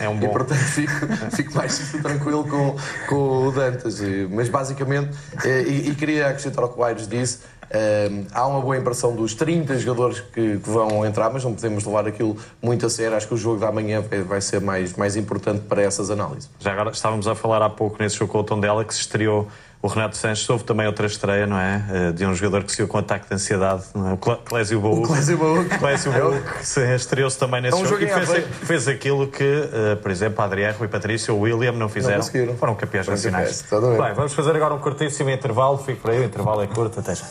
É um E bom. portanto fico, fico mais tranquilo com, com o Dantas. E- Mas basicamente, eh, e, e queria acrescentar ao que o Aires disse. Eh, há uma boa impressão dos 30 jogadores que, que vão entrar, mas não podemos levar aquilo muito a sério. Acho que o jogo da manhã vai, vai ser mais, mais importante para essas análises. Já agora estávamos a falar há pouco nesse jogo com o Tondela que se estreou o Renato Sanches. Houve também outra estreia, não é? Eh, de um jogador que saiu com ataque de ansiedade, não é? o Clé- Clésio Baúco. O Clésio Baúco. Clésio Baúco, se estreou-se também nesse É um jogo, jogo e fez, fez aquilo que, eh, por exemplo, Adriano, Rui Patrício ou William não fizeram. conseguiram. Foram campeões Foram nacionais. Bem, vamos fazer agora um curtíssimo intervalo. Fico por aí, o intervalo é curto. Até já.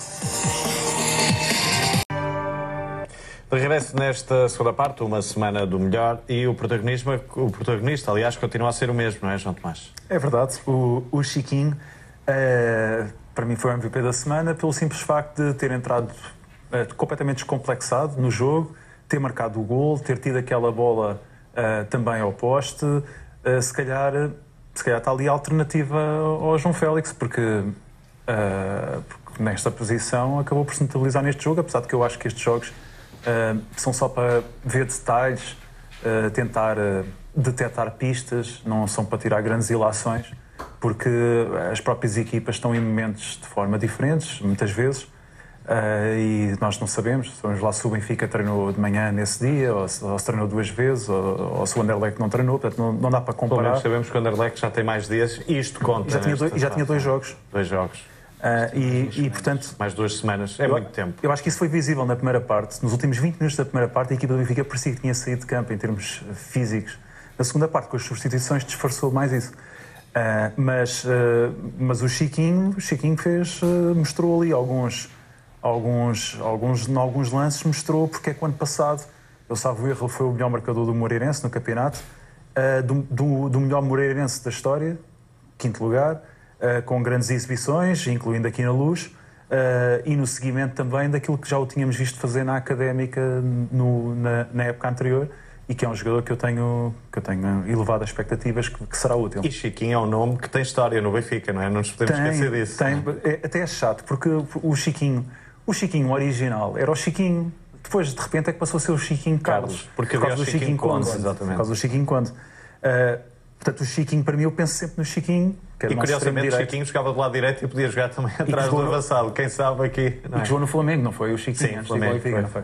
De regresso nesta segunda parte, uma semana do melhor e o protagonismo, o protagonista, aliás, continua a ser o mesmo, não é, João Tomás? É verdade, o, o Chiquinho, eh, para mim, foi o MVP da semana pelo simples facto de ter entrado eh, completamente descomplexado no jogo, ter marcado o gol, ter tido aquela bola eh, também ao poste. se, calhar, se calhar está ali a alternativa ao João Félix, porque, porque nesta posição acabou por se notabilizar neste jogo, apesar de que eu acho que estes jogos são só para ver detalhes, tentar detectar pistas, não são para tirar grandes ilações, porque as próprias equipas estão em momentos de forma diferentes, muitas vezes, eh, e nós não sabemos, vamos lá se o Benfica treinou de manhã nesse dia, ou se, ou se treinou duas vezes, ou, ou se o Anderlecht não treinou, portanto não, não dá para comparar. sabemos que o Anderlecht já tem mais dias e isto conta. E já tinha, dois, já tinha dois jogos. Dois jogos. Ah, e, e, portanto, Mais duas semanas. É eu, muito tempo. eu acho que isso foi visível na primeira parte. Nos últimos 20 minutos da primeira parte, a equipa do Benfica parecia que tinha saído de campo em termos físicos. Na segunda parte, com as substituições, disfarçou mais isso. Ah, mas, ah, mas o Chiquinho, o Chiquinho fez, ah, mostrou ali alguns, alguns, alguns, alguns lances, mostrou porque é que o ano passado, eu salvo erro, foi o melhor marcador do Moreirense no campeonato, do, do, do melhor Moreirense da história, quinto lugar, uh, com grandes exibições, incluindo aqui na Luz, uh, e no seguimento também daquilo que já o tínhamos visto fazer na Académica no- na, na época anterior e que é um jogador que eu tenho, que eu tenho elevado expectativas que, que será útil. E Chiquinho é um nome que tem história no Benfica, não é? Não nos podemos esquecer disso. tem, é- até é chato, porque o Chiquinho, o Chiquinho original era o Chiquinho, depois de repente é que passou a ser o Chiquinho Carlos, Carlos, porque por causa do Chiquinho Chiquinho Conde, Conde, exatamente. por causa do Chiquinho Conde. Uh, portanto, o Chiquinho, para mim, eu penso sempre no Chiquinho, que era E curiosamente o. Chiquinho jogava do lado direito e podia jogar também atrás do jogou no- avançado. Quem sabe aqui. não E é? que jogou no Flamengo, não foi? O Chiquinho, Sim, Flamengo, de o Benfica, foi. não foi?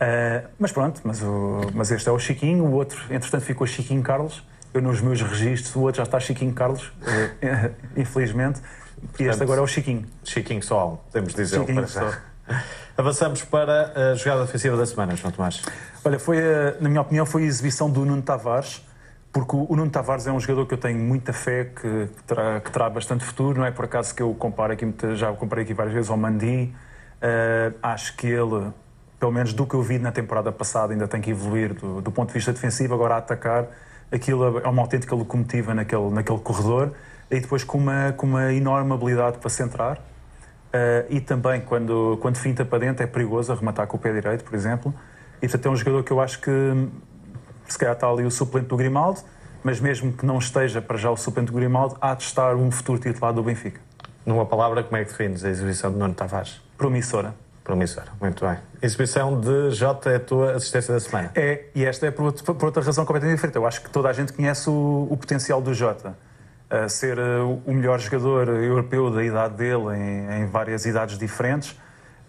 Ah, mas pronto, mas, o- mas este é o Chiquinho, o outro, entretanto, ficou Chiquinho Carlos. Eu, nos meus registros, o outro já está Chiquinho Carlos, eh, infelizmente. E este agora é o Chiquinho. Chiquinho só há um, podemos dizer. Chiquinho só. Avançamos para a jogada ofensiva da semana, João Tomás. Olha, foi, a- na minha opinião, foi a exibição do Nuno Tavares, porque o Nuno Tavares é um jogador que eu tenho muita fé que, que terá, que terá bastante futuro. Não é por acaso que eu comparo aqui, já o comparei aqui várias vezes ao Mandi. Eh, acho que ele, pelo menos do que eu vi na temporada passada, ainda tem que evoluir do, do ponto de vista defensivo. Agora a atacar, aquilo é uma autêntica locomotiva naquele, naquele corredor. E depois com uma, com uma enorme habilidade para centrar. Uh, e também, quando, quando finta para dentro, é perigoso arrematar com o pé direito, por exemplo. E portanto é um jogador que eu acho que se calhar está ali o suplente do Grimaldo, mas mesmo que não esteja para já o suplente do Grimaldo, há de estar um futuro titular do Benfica. Numa palavra, como é que defines a exibição de Nuno Tavares? Promissora. Promissora. Muito bem. Exibição de Jota é a tua assistência da semana. É, e esta é por, outro- por outra razão completamente diferente. Eu acho que toda a gente conhece o, o potencial do Jota. A ser uh, o melhor jogador europeu da idade dele em, em várias idades diferentes.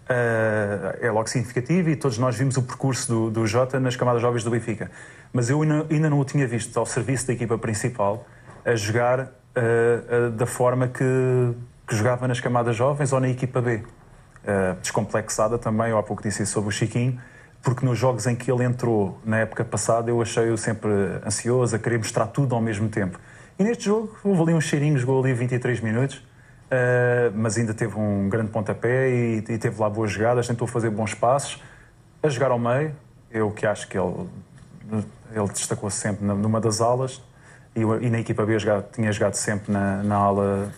Uh, é logo significativo e todos nós vimos o percurso do, do Jota nas camadas jovens do Benfica. Mas eu ainda, ainda não o tinha visto ao serviço da equipa principal a jogar uh, uh, da forma que, que jogava nas camadas jovens ou na equipa B. Uh, descomplexada também, eu há pouco disse isso sobre o Chiquinho, porque nos jogos em que ele entrou na época passada eu achei-o sempre ansioso, a querer mostrar tudo ao mesmo tempo. E neste jogo houve ali uns cheirinhos, jogou ali 23 minutos, mas ainda teve um grande pontapé e, e teve lá boas jogadas, tentou fazer bons passos, a jogar ao meio, eu que acho que ele, ele destacou-se sempre numa das alas. E, e na equipa B jogado- tinha jogado sempre na, na ala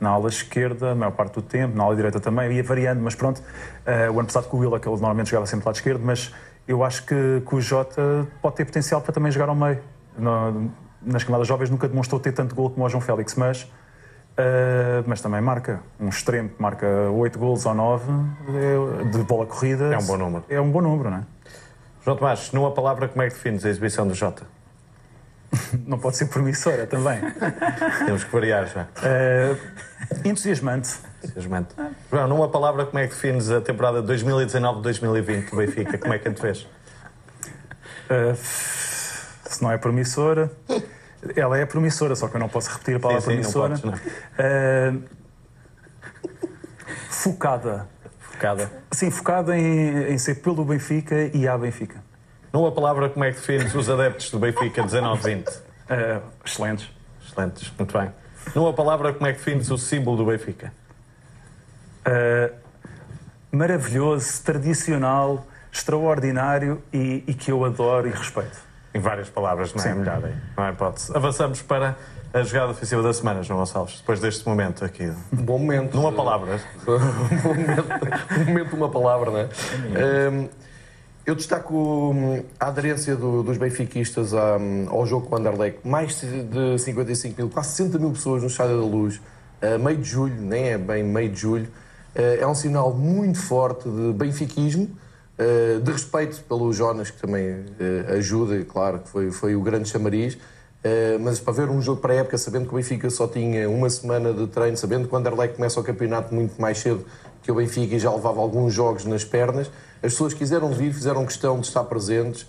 na ala esquerda, a maior parte do tempo, na ala direita também, ia variando, mas pronto, eh, o ano passado com o Willa, que ele normalmente jogava sempre do lado esquerdo, mas eu acho que, que o Jota pode ter potencial para também jogar ao meio. No- nas camadas jovens nunca demonstrou ter tanto gol como o João Félix, mas, eh, mas também marca. Um extremo que marca 8 golos ou 9 é- de bola corrida. É um bom número. É um bom número, não é? João Tomás, numa palavra, como é que defines a exibição do Jota? Não pode ser promissora também. Temos que variar já. Eh, entusiasmante. Entusiasmante. João, numa palavra, como é que defines a temporada 2019-2020 do Benfica? Como é que a defes? Uh, se não é promissora, ela é promissora, só que eu não posso repetir a palavra Sim, sim, não promissora. podes, não. Uh, focada. Focada. Sim, focada em, em ser pelo Benfica e à Benfica. Numa palavra, como é que defines os adeptos do Benfica 19-20? Uh, excelentes. Excelentes, muito bem. Numa palavra, como é que defines o símbolo do Benfica? Uh, maravilhoso, tradicional, extraordinário e, e, que eu adoro e respeito. Em várias palavras, não é? Sim. Melhor, não é hipótese. Avançamos para a jogada ofensiva da semana, João Gonçalves, depois deste momento aqui. Um bom momento. Numa palavra. um bom momento, um momento, uma palavra, não é? Um, eu destaco hum, a aderência do, dos benfiquistas ao jogo com o Anderlecht. Mais de 55 mil, quase 60 mil pessoas no Estádio da Luz, meio de julho, nem é bem meio de julho. É um sinal muito forte de benfiquismo, de respeito pelo Jonas, que também ajuda, e claro, que foi, foi o grande chamariz. mas para ver um jogo para a época, sabendo que o Benfica só tinha uma semana de treino, sabendo que o Anderlecht começa o campeonato muito mais cedo que o Benfica e já levava alguns jogos nas pernas, as pessoas quiseram vir, fizeram questão de estar presentes,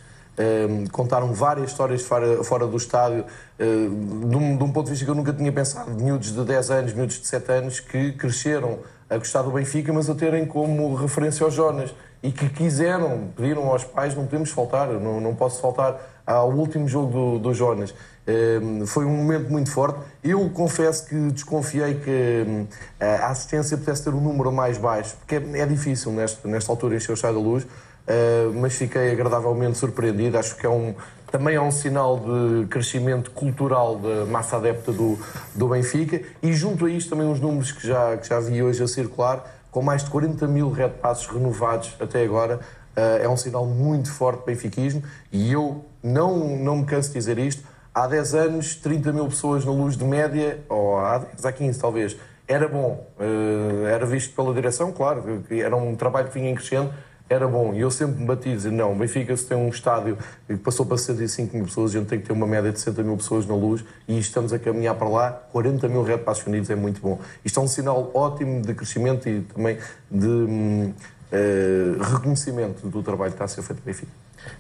contaram várias histórias fora, fora do estádio, uh, de, um, de, um, ponto de vista que eu nunca tinha pensado, de miúdos de 10 anos, miúdos de 7 anos, que cresceram a gostar do Benfica, mas a terem como referência aos Jonas e que quiseram, pediram aos pais, não podemos faltar, não, não posso faltar ao último jogo do, do Jonas. Ehm, foi um momento muito forte. Eu confesso que desconfiei que um, a assistência pudesse ter um número mais baixo, porque é, é difícil nesta, nesta altura encher o chá da luz, uh, mas fiquei agradavelmente surpreendido. Acho que é um, também é um sinal de crescimento cultural da massa adepta do, do Benfica e junto a isto também uns números que já, que já vi hoje a circular, com mais de 40 mil red renovados até agora, uh, é um sinal muito forte de benfiquismo e eu não, não me canso de dizer isto, há 10 anos 30 mil pessoas na luz de média, ou há 10, há 15 talvez, era bom, uh, era visto pela direção, claro, era um trabalho que vinha em crescendo, era bom. E eu sempre me bati a dizer, não, Benfica se tem um estádio que passou para 65 mil pessoas, a gente tem que ter uma média de 60 mil pessoas na luz e estamos a caminhar para lá, 40 mil Red Passos Unidos é muito bom. Isto é um sinal ótimo de crescimento e também de uh, reconhecimento do trabalho que está a ser feito no Benfica.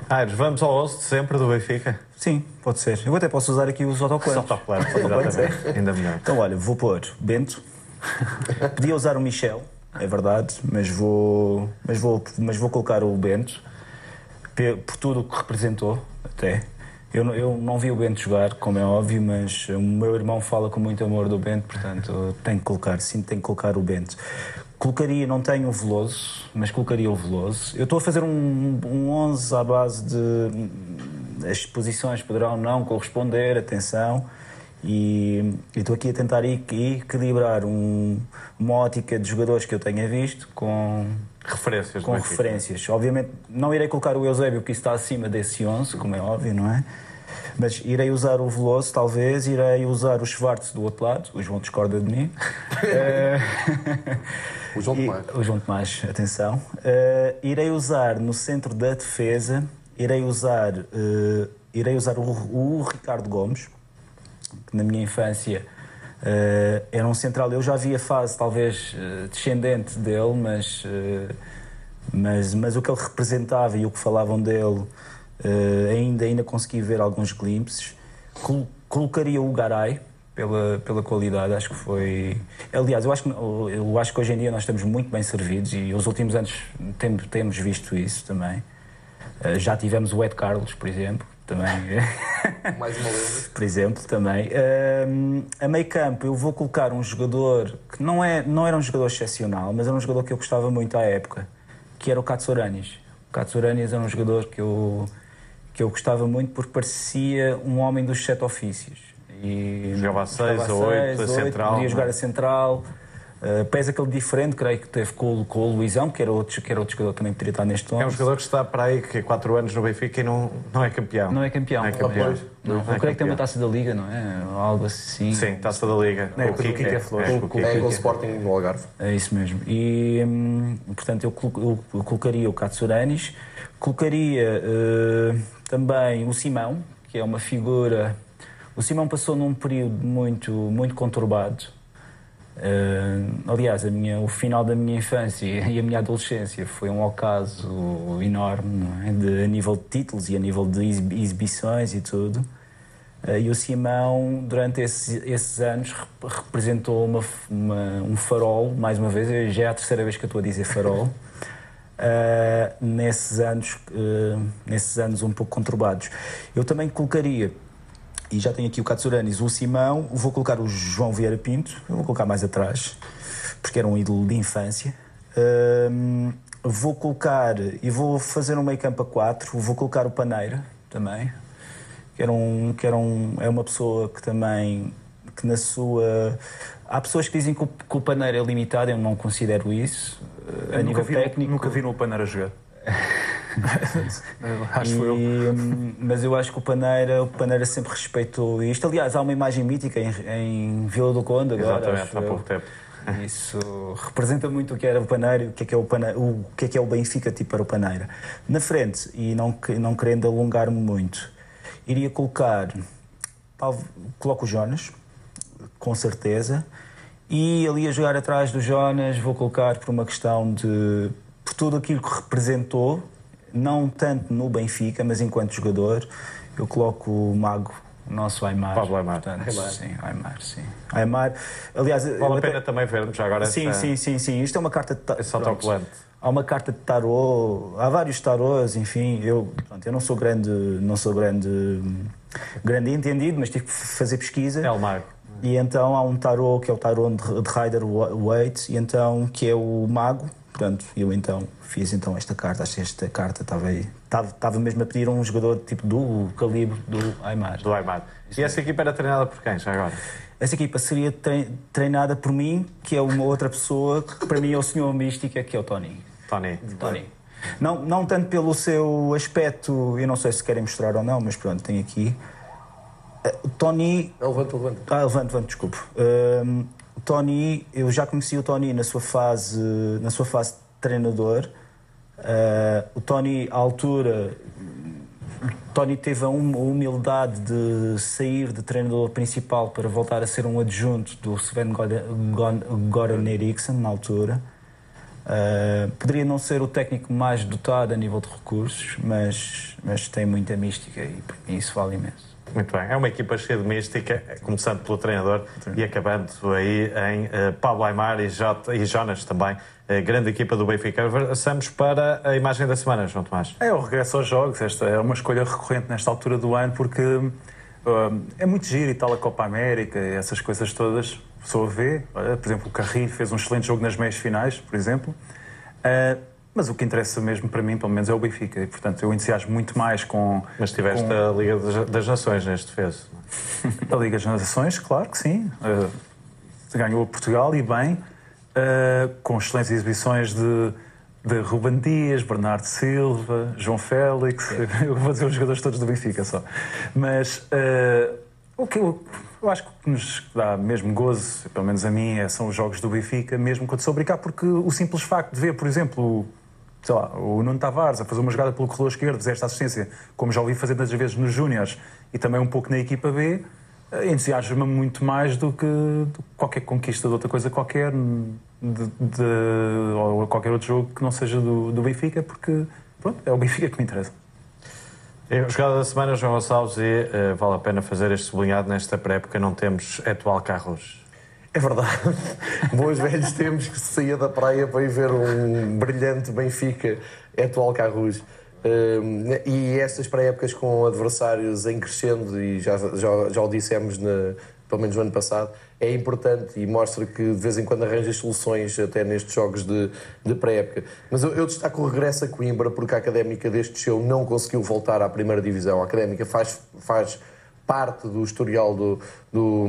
Aires, vamos ao 11 de sempre do Benfica? Sim, pode ser. Eu até posso usar aqui os autocolantes. Os autocolantes, exatamente. Ainda melhor. Então, olha, vou pôr Bento. Podia usar o Michel, é verdade, mas vou, mas vou, mas vou colocar o Bento por tudo o que representou, até. Eu, eu não vi o Bento jogar, como é óbvio, mas o meu irmão fala com muito amor do Bento, portanto tenho que colocar, sim, tenho que colocar o Bento. Colocaria, não tenho o Veloso, mas colocaria o Veloso. Eu estou a fazer um, um 11 à base de. As posições poderão não corresponder, atenção. E estou aqui a tentar equilibrar um, uma ótica de jogadores que eu tenha visto com referências. Com referências. Obviamente não irei colocar o Eusébio, porque isso está acima desse 11, como é óbvio, não é? Mas irei usar o Veloso, talvez, irei usar o Schwartz do outro lado, o João discorda de mim. Eh, o João Tomás. O João Tomás, atenção. Uh, irei usar no centro da defesa, irei usar, uh, irei usar o, o, Ricardo Gomes, que na minha infância uh, era um central. Eu já vi a fase, talvez, descendente dele, mas, mas, mas o que ele representava e o que falavam dele Uh, ainda, ainda consegui ver alguns glimpses. Col colocaria o Garay pela, pela qualidade, acho que foi. Aliás, eu acho, que, eu acho que hoje em dia nós estamos muito bem servidos e os últimos anos tem, temos visto isso também. Uh, já tivemos o Ed Carlos, por exemplo, também. Mais uma vez. por exemplo, também. Uh, a meio campo, eu vou colocar um jogador que não, é, não era um jogador excepcional, mas era um jogador que eu gostava muito à época, que era o Katsuranis. O Katsuranis era um jogador que eu que eu gostava muito porque parecia um homem dos sete ofícios. E jogava a 6 ou 8, a central. Podia jogar é? a central. Uh, pesa aquele diferente, creio que teve com, com o Luizão, que era, outro, que era outro jogador que também poderia estar neste ano. É um jogador que está para aí, que é 4 anos no Benfica e não, não é campeão. Não é campeão. Não é campeão. Não, não, não eu creio que tem uma taça da Liga, não é? Algo assim. Sim, taça da Liga. Não, é, o Kika é, Flores. É, com, é, com o Sporting no Algarve. É isso mesmo. E, hum, portanto, eu, eu, eu, colocaria o Katsuranis, colocaria uh, também o Simão, que é uma figura. O Simão passou num período muito, muito conturbado. Uh, aliás, minha, o final da minha infância e a minha adolescência foi um ocaso enorme, é? de, a nível de títulos e a nível de exibições e tudo. Uh, e o Simão, durante esses, esses anos, rep representou uma, uma, um farol, mais uma vez, já é a terceira vez que eu estou a dizer farol, uh, nesses, anos, nesses anos um pouco conturbados. Eu também colocaria, e já tenho aqui o Katsuranis, o Simão, vou colocar o João Vieira Pinto, vou colocar mais atrás, porque era um ídolo de infância. vou colocar, e vou fazer um meio campo a 4, vou colocar o Paneira também, que era um, que era um, é uma pessoa que também que na sua há pessoas que dizem que o, que o Paneira é limitado, eu não considero isso eh, a eu nível vi, técnico. Nunca vi no Paneira jogar. acho e, eu. Mas eu acho que o Paneira, o Paneira sempre respeitou isto. Aliás, há uma imagem mítica em, em Vila do Conde agora. Exatamente, há pouco tempo. Isso representa muito o que era o Paneiro, o que é que é o, Paneiro, o que é, que é o Benfica tipo para o Paneira. Na frente, e não, não querendo alongar-me muito, iria colocar. Coloco o Jonas, com certeza. E ali a jogar atrás do Jonas, vou colocar por uma questão de. por tudo aquilo que representou, não tanto no Benfica, mas enquanto jogador, eu coloco o Mago o nosso Aymar. Pablo Aymar. Portanto, Aymar. Sim, Aymar, sim. Aymar, aliás... Vale a pena até... também vermos já agora sim, essa... Sim, sim, sim. Isto é uma carta de... Esse autocolante. Há uma carta de tarô, há vários tarôs, enfim, eu, pronto, eu não sou grande, não sou grande, grande entendido, mas tive que fazer pesquisa. É o mago. E então há um tarô que é o tarô de Rider Waite, e então que é o mago, portanto, eu então fiz então esta carta, acho que esta carta estava aí, estava, estava mesmo a pedir um jogador tipo do calibre do Aymar. Do Aymar. E essa equipa era treinada por quem, já agora? Essa equipa seria treinada por mim, que é uma outra pessoa, que para mim é o senhor mística, que é o Tony. Tony. Tony. Não, não tanto pelo seu aspecto, eu não sei se querem mostrar ou não, mas pronto, tem aqui. Uh, Tony. Não, levanta, levanta. Ah, levanta, levanta, desculpe. Uh, Tony, eu já conheci o Tony na sua fase, na sua fase treinador. Uh, o Tony, à altura, Tony teve a humildade de sair de treinador principal para voltar a ser um adjunto do Sven Goran Eriksson na altura. Uh, poderia não ser o técnico mais dotado a nível de recursos, mas, mas tem muita mística e isso vale imenso. Muito bem. É uma equipa cheia de mística, começando pelo treinador Sim. e acabando aí em uh, Pablo Aymar e, J, e Jonas também, uh, grande equipa do Benfica. Avançamos para a imagem da semana, João Tomás. É o regresso aos jogos. Esta é uma escolha recorrente nesta altura do ano porque uh, é muito giro e tal a Copa América e essas coisas todas. A pessoa vê, por exemplo, o Carrilho fez um excelente jogo nas meias finais, por exemplo. Uh, mas o que interessa mesmo para mim, pelo menos, é o Benfica. E, portanto, eu entusiasmo muito mais com. Mas tiveste com... a Liga das Nações neste defeso. a Liga das Nações, claro que sim. Uh, ganhou Portugal e bem, uh, com excelentes exibições de, de Ruben Dias, Bernardo Silva, João Félix. É. Eu vou dizer os jogadores todos do Benfica só. Mas uh, o que eu, eu, acho que nos dá mesmo gozo, pelo menos a mim, é, são os jogos do Benfica, mesmo quando sou brincar, porque o simples facto de ver, por exemplo, sei lá, o Nuno Tavares a fazer uma jogada pelo corredor esquerdo, fazer esta assistência, como já ouvi fazer tantas vezes nos Júniors e também um pouco na equipa B, eh, entusiasma muito mais do que qualquer conquista de outra coisa qualquer, de, de, ou qualquer outro jogo que não seja do, do Benfica, porque pronto, é o Benfica que me interessa. É jogada da semana, João Gonçalves, e uh, vale a pena fazer este sublinhado nesta pré-época, não temos atual carros. É verdade. Bons velhos tempos que se saía da praia para ir ver um brilhante Benfica atual Carrus. Um, e estas pré-épocas com adversários em crescendo, e já, já, já o dissemos na, pelo menos no ano passado, é importante e mostra que de vez em quando arranjas soluções até nestes jogos de, de pré-época. Mas eu, eu, destaco o regresso a Coimbra porque a Académica deste show não conseguiu voltar à primeira divisão. A Académica faz, faz parte do historial do, do,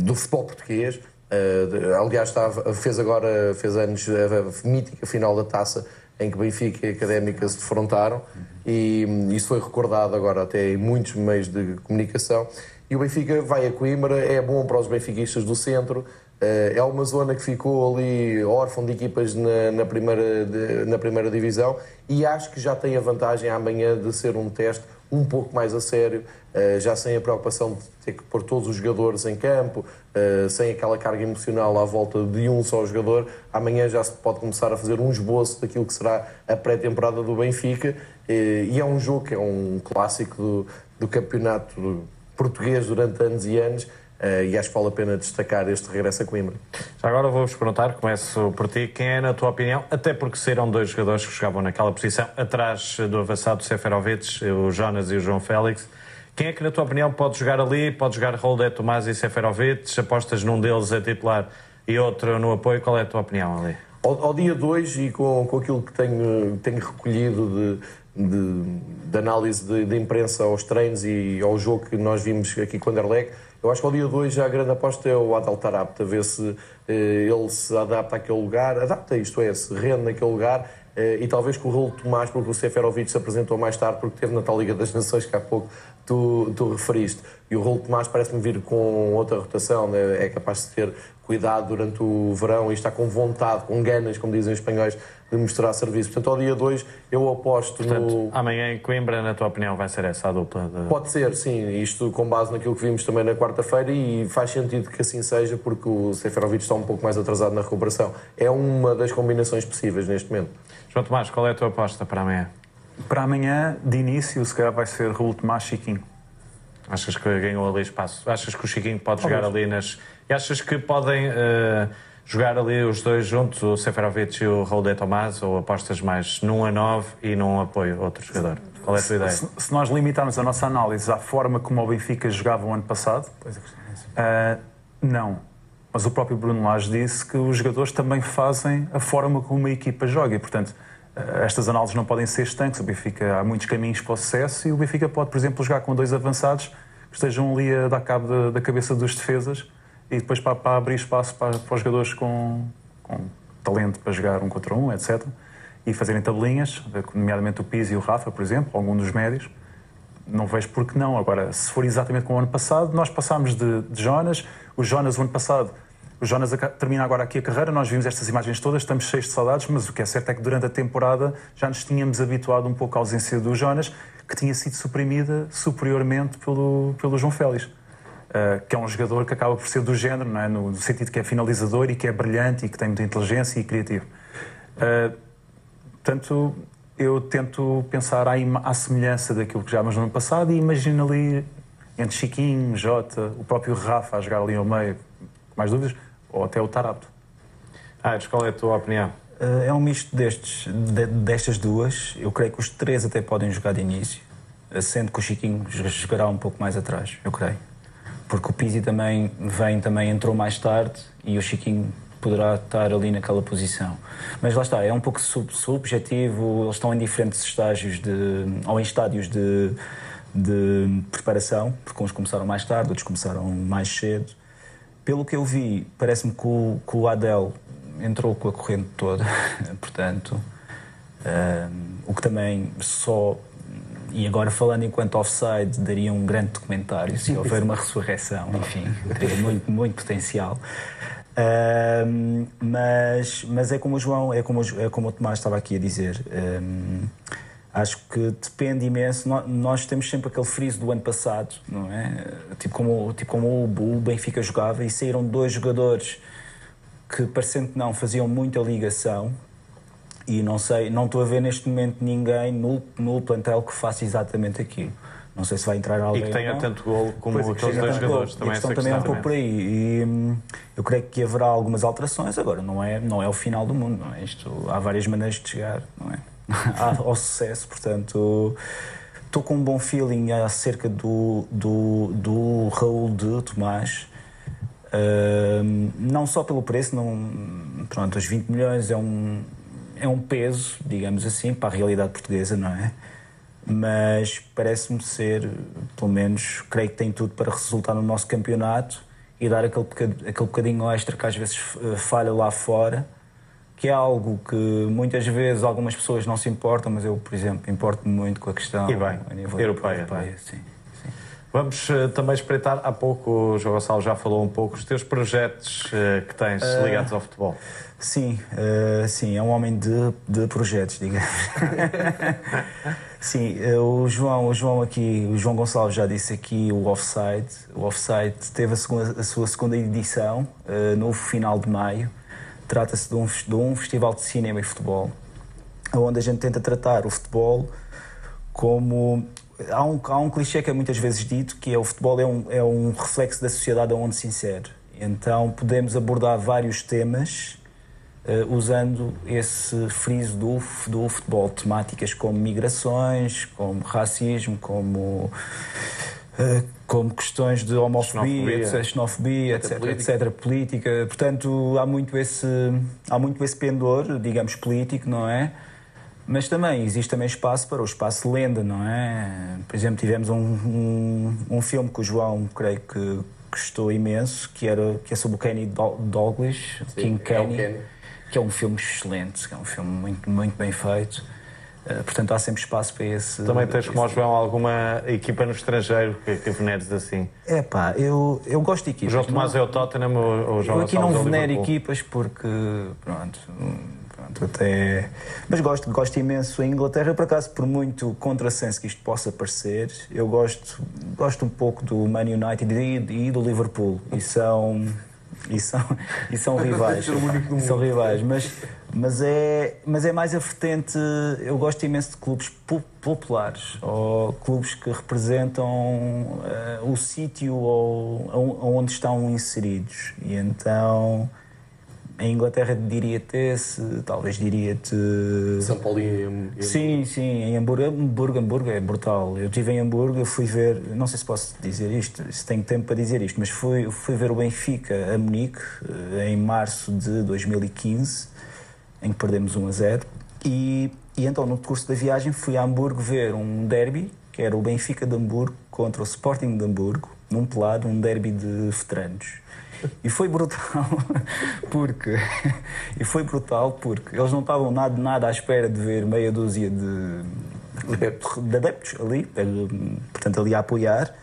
do futebol português. Uh, aliás, estava, fez agora, fez anos a mítica final da taça em que Benfica e Académica se defrontaram e hum, isso foi recordado agora até em muitos meios de comunicação. E o Benfica vai a Coimbra, é bom para os benfiquistas do centro, eh, é uma zona que ficou ali órfã de equipas na, na, primeira, na primeira divisão e acho que já tem a vantagem amanhã de ser um teste um pouco mais a sério, eh, já sem a preocupação de ter que pôr todos os jogadores em campo, eh, sem aquela carga emocional à volta de um só jogador. Amanhã já se pode começar a fazer um esboço daquilo que será a pré-temporada do Benfica e é um jogo que é um clássico do, do campeonato português durante anos e anos. Uh, e acho que vale a pena destacar este regresso a Coimbra. Já agora vou-vos perguntar, começo por ti, quem é, na tua opinião, até porque serão dois jogadores que jogavam naquela posição, atrás do avançado Seferovic, o Jonas e o João Félix, quem é que, na tua opinião, pode jogar ali, pode jogar Rolde, Tomás e Seferovic, apostas num deles a titular e outro no apoio, qual é a tua opinião ali? Ao, ao dia 2 e com, com aquilo que tenho, tenho recolhido de, de, de análise de, de, imprensa aos treinos e ao jogo que nós vimos aqui com o Anderlecht, eu acho que ao dia 2 já a grande aposta é o Adel Tarapta, ver se eh, ele se adapta àquele lugar, adapta isto é, se rende naquele lugar eh, e talvez com o Raul Tomás, porque o Seferovic se apresentou mais tarde, porque teve na tal Liga das Nações que há pouco tu, tu referiste. E o Raul Tomás parece-me vir com outra rotação, né? é capaz de ter cuidado durante o verão e está com vontade, com ganas, como dizem os espanhóis, de mostrar serviço. Portanto, ao dia 2 eu aposto Portanto, no. Amanhã em Coimbra, na tua opinião, vai ser essa a dupla? De... Pode ser, sim. Isto com base naquilo que vimos também na quarta-feira e faz sentido que assim seja, porque o Seferovic está um pouco mais atrasado na recuperação. É uma das combinações possíveis neste momento. João Tomás, qual é a tua aposta para amanhã? Para amanhã, de início, se calhar vai ser Raul Tomás Chiquinho. Achas que ganhou ali espaço? Achas que o Chiquinho pode Talvez. jogar ali nas. E achas que podem uh, jogar ali os dois juntos, o Seferovic e o Raul de Tomás, ou apostas mais num a 9 e num apoio outro jogador? Qual é a tua ideia? Se, se nós limitarmos a nossa análise à forma como o Benfica jogava o ano passado, uh, não. Mas o próprio Bruno Lage disse que os jogadores também fazem a forma como uma equipa joga e, portanto, estas análises não podem ser estanques. O Benfica há muitos caminhos para o sucesso e o Benfica pode, por exemplo, jogar com dois avançados que estejam ali a dar cabo da, da cabeça dos defesas e depois para, para abrir espaço para, para, os jogadores com, com talento para jogar um contra um, etc. E fazerem tabelinhas, nomeadamente o Pizzi e o Rafa, por exemplo, algum dos médios. Não vejo por que não. Agora, se for exatamente como o ano passado, nós passámos de, de Jonas. O Jonas, o ano passado, o Jonas termina agora aqui a carreira, nós vimos estas imagens todas, estamos cheios de saudades, mas o que é certo é que durante a temporada já nos tínhamos habituado um pouco à ausência do Jonas, que tinha sido suprimida superiormente pelo, pelo João Félix. Uh, que é um jogador que acaba por ser do género, não é? no, sentido que é finalizador e que é brilhante e que tem muita inteligência e criativo. Uh, portanto, eu tento pensar à, à, semelhança daquilo que já vimos no ano passado e imagino ali entre Chiquinho, Jota, o próprio Rafa a jogar ali ao meio, mais dúvidas, ou até o Tarapto. Ah, qual é a tua opinião? Uh, é um misto destes, de, destas duas. Eu creio que os três até podem jogar de início, sendo que o Chiquinho jogará um pouco mais atrás, eu creio porque o Pizzi também vem, também entrou mais tarde e o Chiquinho poderá estar ali naquela posição. Mas lá está, é um pouco sub subjetivo, eles estão em diferentes estágios de, ou em estádios de, de preparação, porque uns começaram mais tarde, outros começaram mais cedo. Pelo que eu vi, parece-me que o, que o Adel entrou com a corrente toda, portanto, um, o que também só e agora falando enquanto offside, daria um grande documentário se houver uma ressurreição, enfim, teria muito, muito potencial. Um, mas, mas é como o João, é como, é como o Tomás estava aqui a dizer. Um, acho que depende imenso. Nós temos sempre aquele friso do ano passado, não é? Tipo como, tipo como o Benfica jogava e saíram dois jogadores que, parecendo que não, faziam muita ligação e não sei, não estou a ver neste momento ninguém no, no plantel que faça exatamente aquilo. Não sei se vai entrar alguém. E que tenha tanto gol como pois, aqueles dois jogadores. Também, a questão também é um pouco por aí. E hum, eu creio que haverá algumas alterações. Agora, não é, não é o final do mundo. Não é? Isto, há várias maneiras de chegar não é? ao sucesso. Portanto, estou com um bom feeling acerca do, do, do Raul de Tomás. Uh, não só pelo preço, não, pronto, os 20 milhões é um, é um peso, digamos assim, para a realidade portuguesa, não é? Mas parece-me ser, pelo menos, creio que tem tudo para resultar no nosso campeonato e dar aquele aquele bocadinho extra que às vezes eh, falha lá fora, que é algo que muitas vezes algumas pessoas não se importam, mas eu, por exemplo, importo-me muito com a questão e bem, a nível europeia. europeia sim. Vamos uh, também espreitar, há pouco o João Gonçalo já falou um pouco, os teus projetos uh, que tens uh, ligados ao futebol. Sim, sim, é um homem de, de projetos, digamos. sim, o João, o João aqui, o João Gonçalves já disse aqui o Offside. O Offside teve a, segunda, a sua segunda edição no final de maio. Trata-se de um, de um festival de cinema e futebol, onde a gente tenta tratar o futebol como há um, há um clichê que é muitas vezes dito que é o futebol é um, é um reflexo da sociedade onde se insere. Então podemos abordar vários temas uh, usando esse friso do, do futebol, temáticas como migrações, como racismo, como uh, como questões de homofobia, xenofobia, xenofobia etc, política. etc, política. Portanto, há muito esse há muito esse pendor, digamos político, não é? Mas também existe também espaço para o espaço lenda, não é? Por exemplo, tivemos um, um, um filme que o João, creio que gostou imenso, que, era, que é sobre o Kenny Douglas, Sim, King Kenny, é Kenny, que é um filme excelente, que é um filme muito, muito bem feito. Uh, portanto, há sempre espaço para esse. Também tens, como João, alguma equipa no estrangeiro que, que veneres assim? É pá, eu, eu gosto de equipas. O João Tomás é o Tottenham, o, o João Eu aqui não venero equipas porque, pronto, Pronto, até... Mas gosto, gosto imenso em Inglaterra, por acaso, por muito contrassenso que isto possa parecer, eu gosto, gosto um pouco do Man United e, e do Liverpool. E são, e são, e são rivais. são rivais, mas, mas, é, mas é mais a vertente. Eu gosto imenso de clubes populares ou clubes que representam uh, o sítio onde estão inseridos. E então em Inglaterra diria-te esse, talvez diria-te. São Paulo e. Sim, sim, em Hamburgo, Hamburgo, Hamburgo é brutal. Eu estive em Hamburgo, eu fui ver, não sei se posso dizer isto, se tenho tempo para dizer isto, mas fui, fui ver o Benfica a Munique eh, em março de 2015, em que perdemos 1 a 0. E, e então, no curso da viagem, fui a Hamburgo ver um derby, que era o Benfica de Hamburgo contra o Sporting de Hamburgo, num pelado, um derby de veteranos. E foi brutal porque e foi brutal porque eles não estavam nada, nada à espera de ver meia dúzia de, de adeptos ali, portanto ali a apoiar.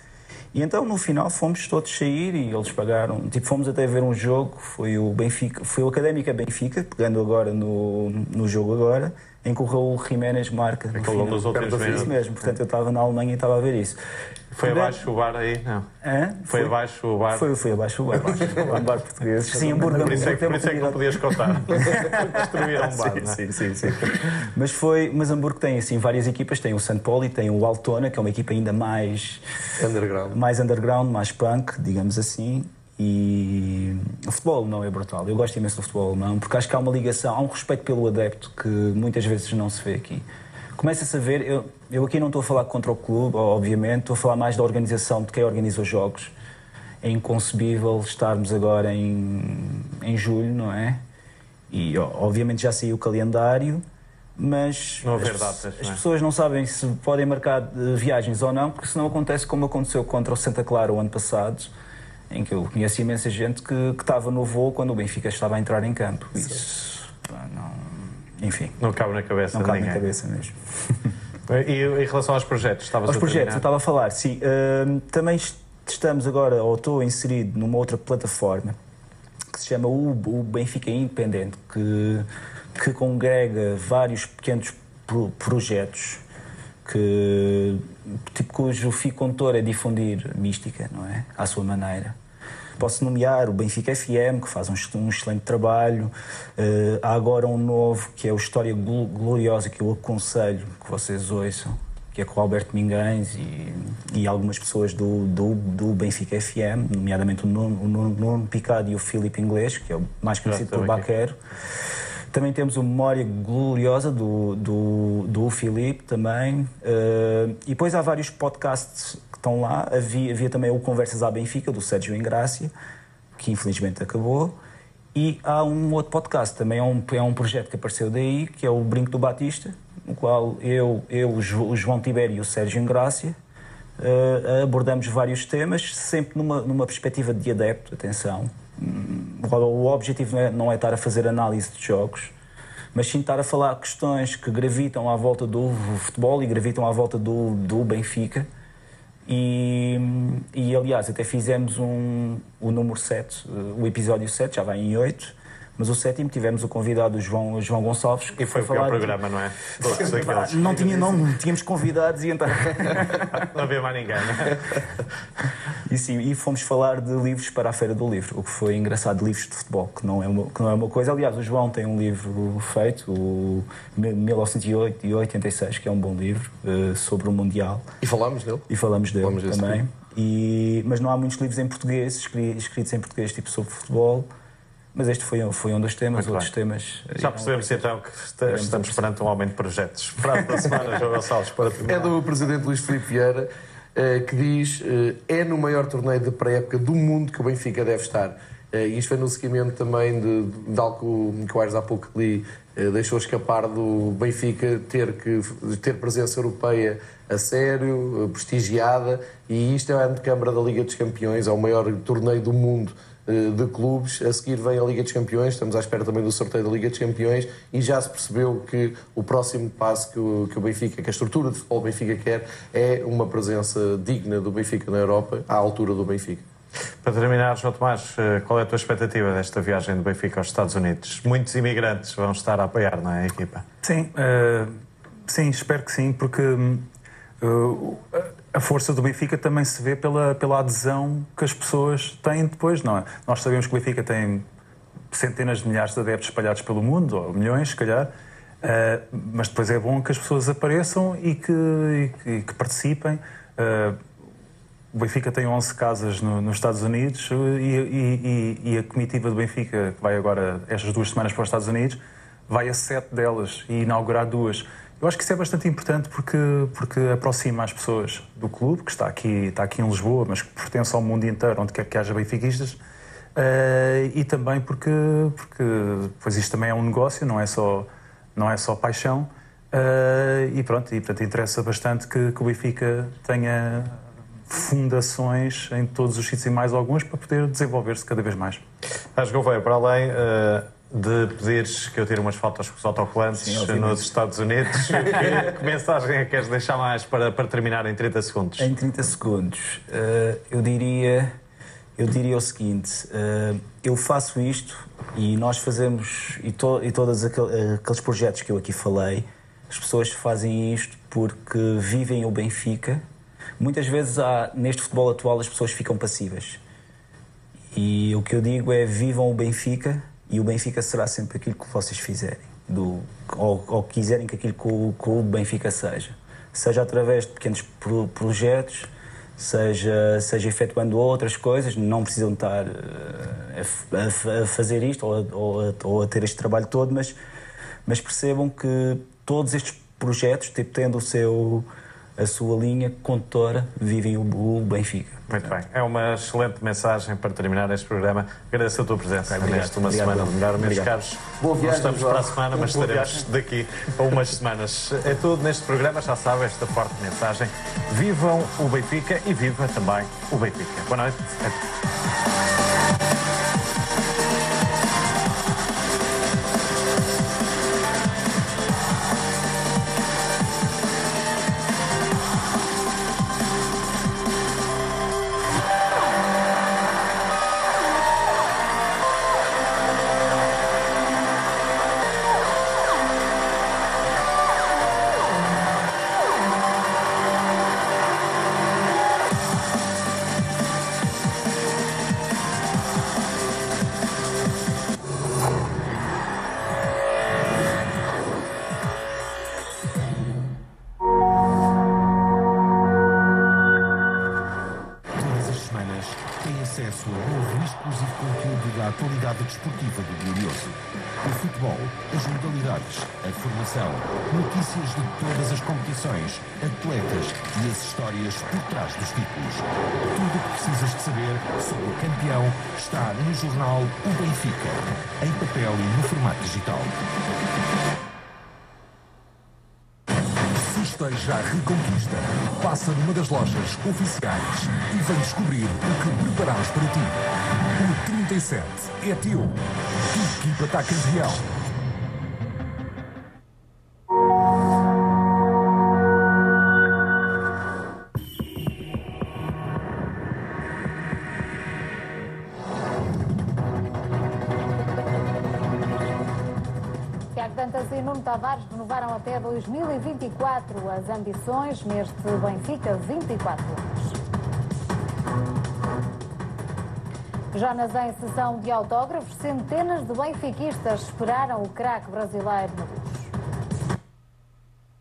E então no final fomos todos sair e eles pagaram, tipo fomos até ver um jogo, foi o Benfica, foi o Académica Benfica, pegando agora no, no jogo agora, em que o Raul Jiménez marca. Aquele dos outros Isso mesmo, portanto eu estava na Alemanha e estava a ver isso. Foi abaixo o bar aí? Não. Hã? Foi, foi abaixo o bar? Foi, foi abaixo o bar. um bar português. Sim, Hamburgo. Por isso é que, por isso é que não podias contar. Destruíram um bar, sim, não é? sim, sim, sim. Mas, foi, mas Hamburgo tem assim, várias equipas. Tem o St. Pauli, tem o Altona, que é uma equipa ainda mais... Underground. Mais underground, mais punk, digamos assim. E o futebol não é brutal. Eu gosto imenso do futebol alemão, porque acho que há uma ligação, há um respeito pelo adepto que muitas vezes não se vê aqui começa-se a ver, eu, eu aqui não estou a falar contra o clube, obviamente, estou a falar mais da organização, de quem organiza os jogos. É inconcebível estarmos agora em, em julho, não é? E obviamente já saiu o calendário, mas não as, datas, as não é? pessoas não sabem se podem marcar eh, viagens ou não, porque senão acontece como aconteceu contra o Santa Clara o ano passado, em que eu conheço imensa gente que, que estava no voo quando o Benfica estava a entrar em campo. Isso, enfim. Não cabe na cabeça Não cabe ninguém. na cabeça mesmo. E em relação aos projetos, estavas Aos projetos, eu estava a falar, sim. Uh, também estamos agora, ou estou inserido numa outra plataforma que se chama o, o Benfica Independente, que, que congrega vários pequenos pro, projetos que, tipo, cujo fio condutor é difundir mística, não é? À sua maneira. Posso nomear o Benfica FM, que faz um, um excelente trabalho. Uh, há agora um novo, que é o História Gloriosa, que eu aconselho que vocês ouçam, que é com o Alberto Minguães e, e algumas pessoas do, do, do Benfica FM, nomeadamente o Nuno, o Nuno Picado e o Filipe Inglês, que é o mais conhecido por Baquero. Também temos o Memória Gloriosa do, do, do Filipe também. Uh, e depois há vários podcasts estão lá. Havia, havia também o Conversas à Benfica, do Sérgio Engrácia, que infelizmente acabou. E há um outro podcast, também é um, é um projeto que apareceu daí, que é o Brinco do Batista, no qual eu, eu o João Tibério e o Sérgio Engrácia uh, abordamos vários temas, sempre numa, numa perspectiva de adepto, atenção. O objetivo não é, não é estar a fazer análise de jogos, mas sim estar a falar questões que gravitam à volta do futebol e gravitam à volta do, do Benfica e, e aliás, até fizemos um, o número 7, o episódio 7, já vai em 8. Mas o sétimo tivemos o convidado João, João Gonçalves. Que e foi, foi o programa, de... não é? não, tinha, não tínhamos convidados e então. não havia mais ninguém, não é? E sim, e fomos falar de livros para a Feira do Livro, o que foi engraçado, livros de futebol, que não é uma, que não é uma coisa. Aliás, o João tem um livro feito, o 1986, que é um bom livro, uh, sobre o Mundial. E falámos dele? E falamos dele falamos também. E, mas não há muitos livros em português, escritos em português, tipo sobre futebol. Mas este foi, foi um dos temas, Muito outros bem. temas. Já percebemos então que estamos perante um aumento de projetos. Frase da semana, João Gonçalves, para terminar. É do Presidente Luís Filipe Vieira, eh, que diz eh, é no maior torneio de pré-época do mundo que o Benfica deve estar. Eh, e isto foi no seguimento também de, de algo que o Aires há pouco li, deixou escapar do Benfica ter que ter presença europeia a sério, prestigiada, e isto é a antecâmara da Liga dos Campeões, é o maior torneio do mundo eh, de clubes. A seguir vem a Liga dos Campeões, estamos à espera também do sorteio da Liga dos Campeões e já se percebeu que o próximo passo que o, que o Benfica, que a estrutura de futebol Benfica quer, é uma presença digna do Benfica na Europa, à altura do Benfica. Para terminar, João Tomás, eh, qual é a tua expectativa desta viagem do Benfica aos Estados Unidos? Muitos imigrantes vão estar a apoiar, não é, a equipa? Sim, uh, sim, espero que sim, porque uh, a força do Benfica também se vê pela, pela adesão que as pessoas têm depois, não é? Nós sabemos que o Benfica tem centenas de milhares de adeptos espalhados pelo mundo, ou milhões, se calhar, uh, mas depois é bom que as pessoas apareçam e que, e que, participem. Uh, o Benfica tem 11 casas no, nos Estados Unidos e, e, a comitiva do Benfica, que vai agora estas duas semanas para os Estados Unidos, vai a sete delas e inaugurar duas. Eu acho que isso é bastante importante porque, porque aproxima as pessoas do clube, que está aqui, está aqui em Lisboa, mas que pertence ao mundo inteiro, onde quer que haja benfiquistas, uh, e também porque, porque pois isto também é um negócio, não é só, não é só paixão, uh, e pronto, e portanto interessa bastante que, que o Benfica tenha fundações em todos os sítios e mais alguns para poder desenvolver-se cada vez mais. Acho que Gouveia, para além uh, de pedires que eu tire umas fotos com os autocolantes Sim, nos Estados Unidos. que, que, mensagem é que queres deixar mais para, para terminar em 30 segundos? Em 30 segundos, uh, eu diria. Eu diria o seguinte: uh, eu faço isto e nós fazemos, e, to, e todos aquel, aqueles projetos que eu aqui falei, as pessoas fazem isto porque vivem o Benfica. Muitas vezes, há, neste futebol atual, as pessoas ficam passivas. E o que eu digo é: vivam o Benfica e o Benfica será sempre aquilo que vocês fizerem, do, ou, ou quiserem que aquilo que o Benfica seja. Seja através de pequenos pro, projetos, seja, seja efetuando outras coisas, não precisam estar uh, a, a, fazer isto ou a, ou, a, ou a, ter este trabalho todo, mas, mas percebam que todos estes projetos, tipo, tendo o seu a sua linha condutora vivem o Benfica. Muito bem. É uma excelente mensagem para terminar este programa. Agradeço a tua presença okay, nesta uma obrigado, semana de melhor. Meus caros, Boa viagem, estamos para a semana, mas estaremos daqui a umas semanas. É tudo neste programa. Já sabem esta forte mensagem. Vivam o Benfica e viva também o Benfica. Boa noite. Oficiais e vem descobrir o que preparamos para ti. O 37 é teu. Equipa está campeão. Até 2024 as ambições neste Benfica 24 anos. Jonas, em sessão de autógrafos, centenas de benfiquistas esperaram o craque brasileiro no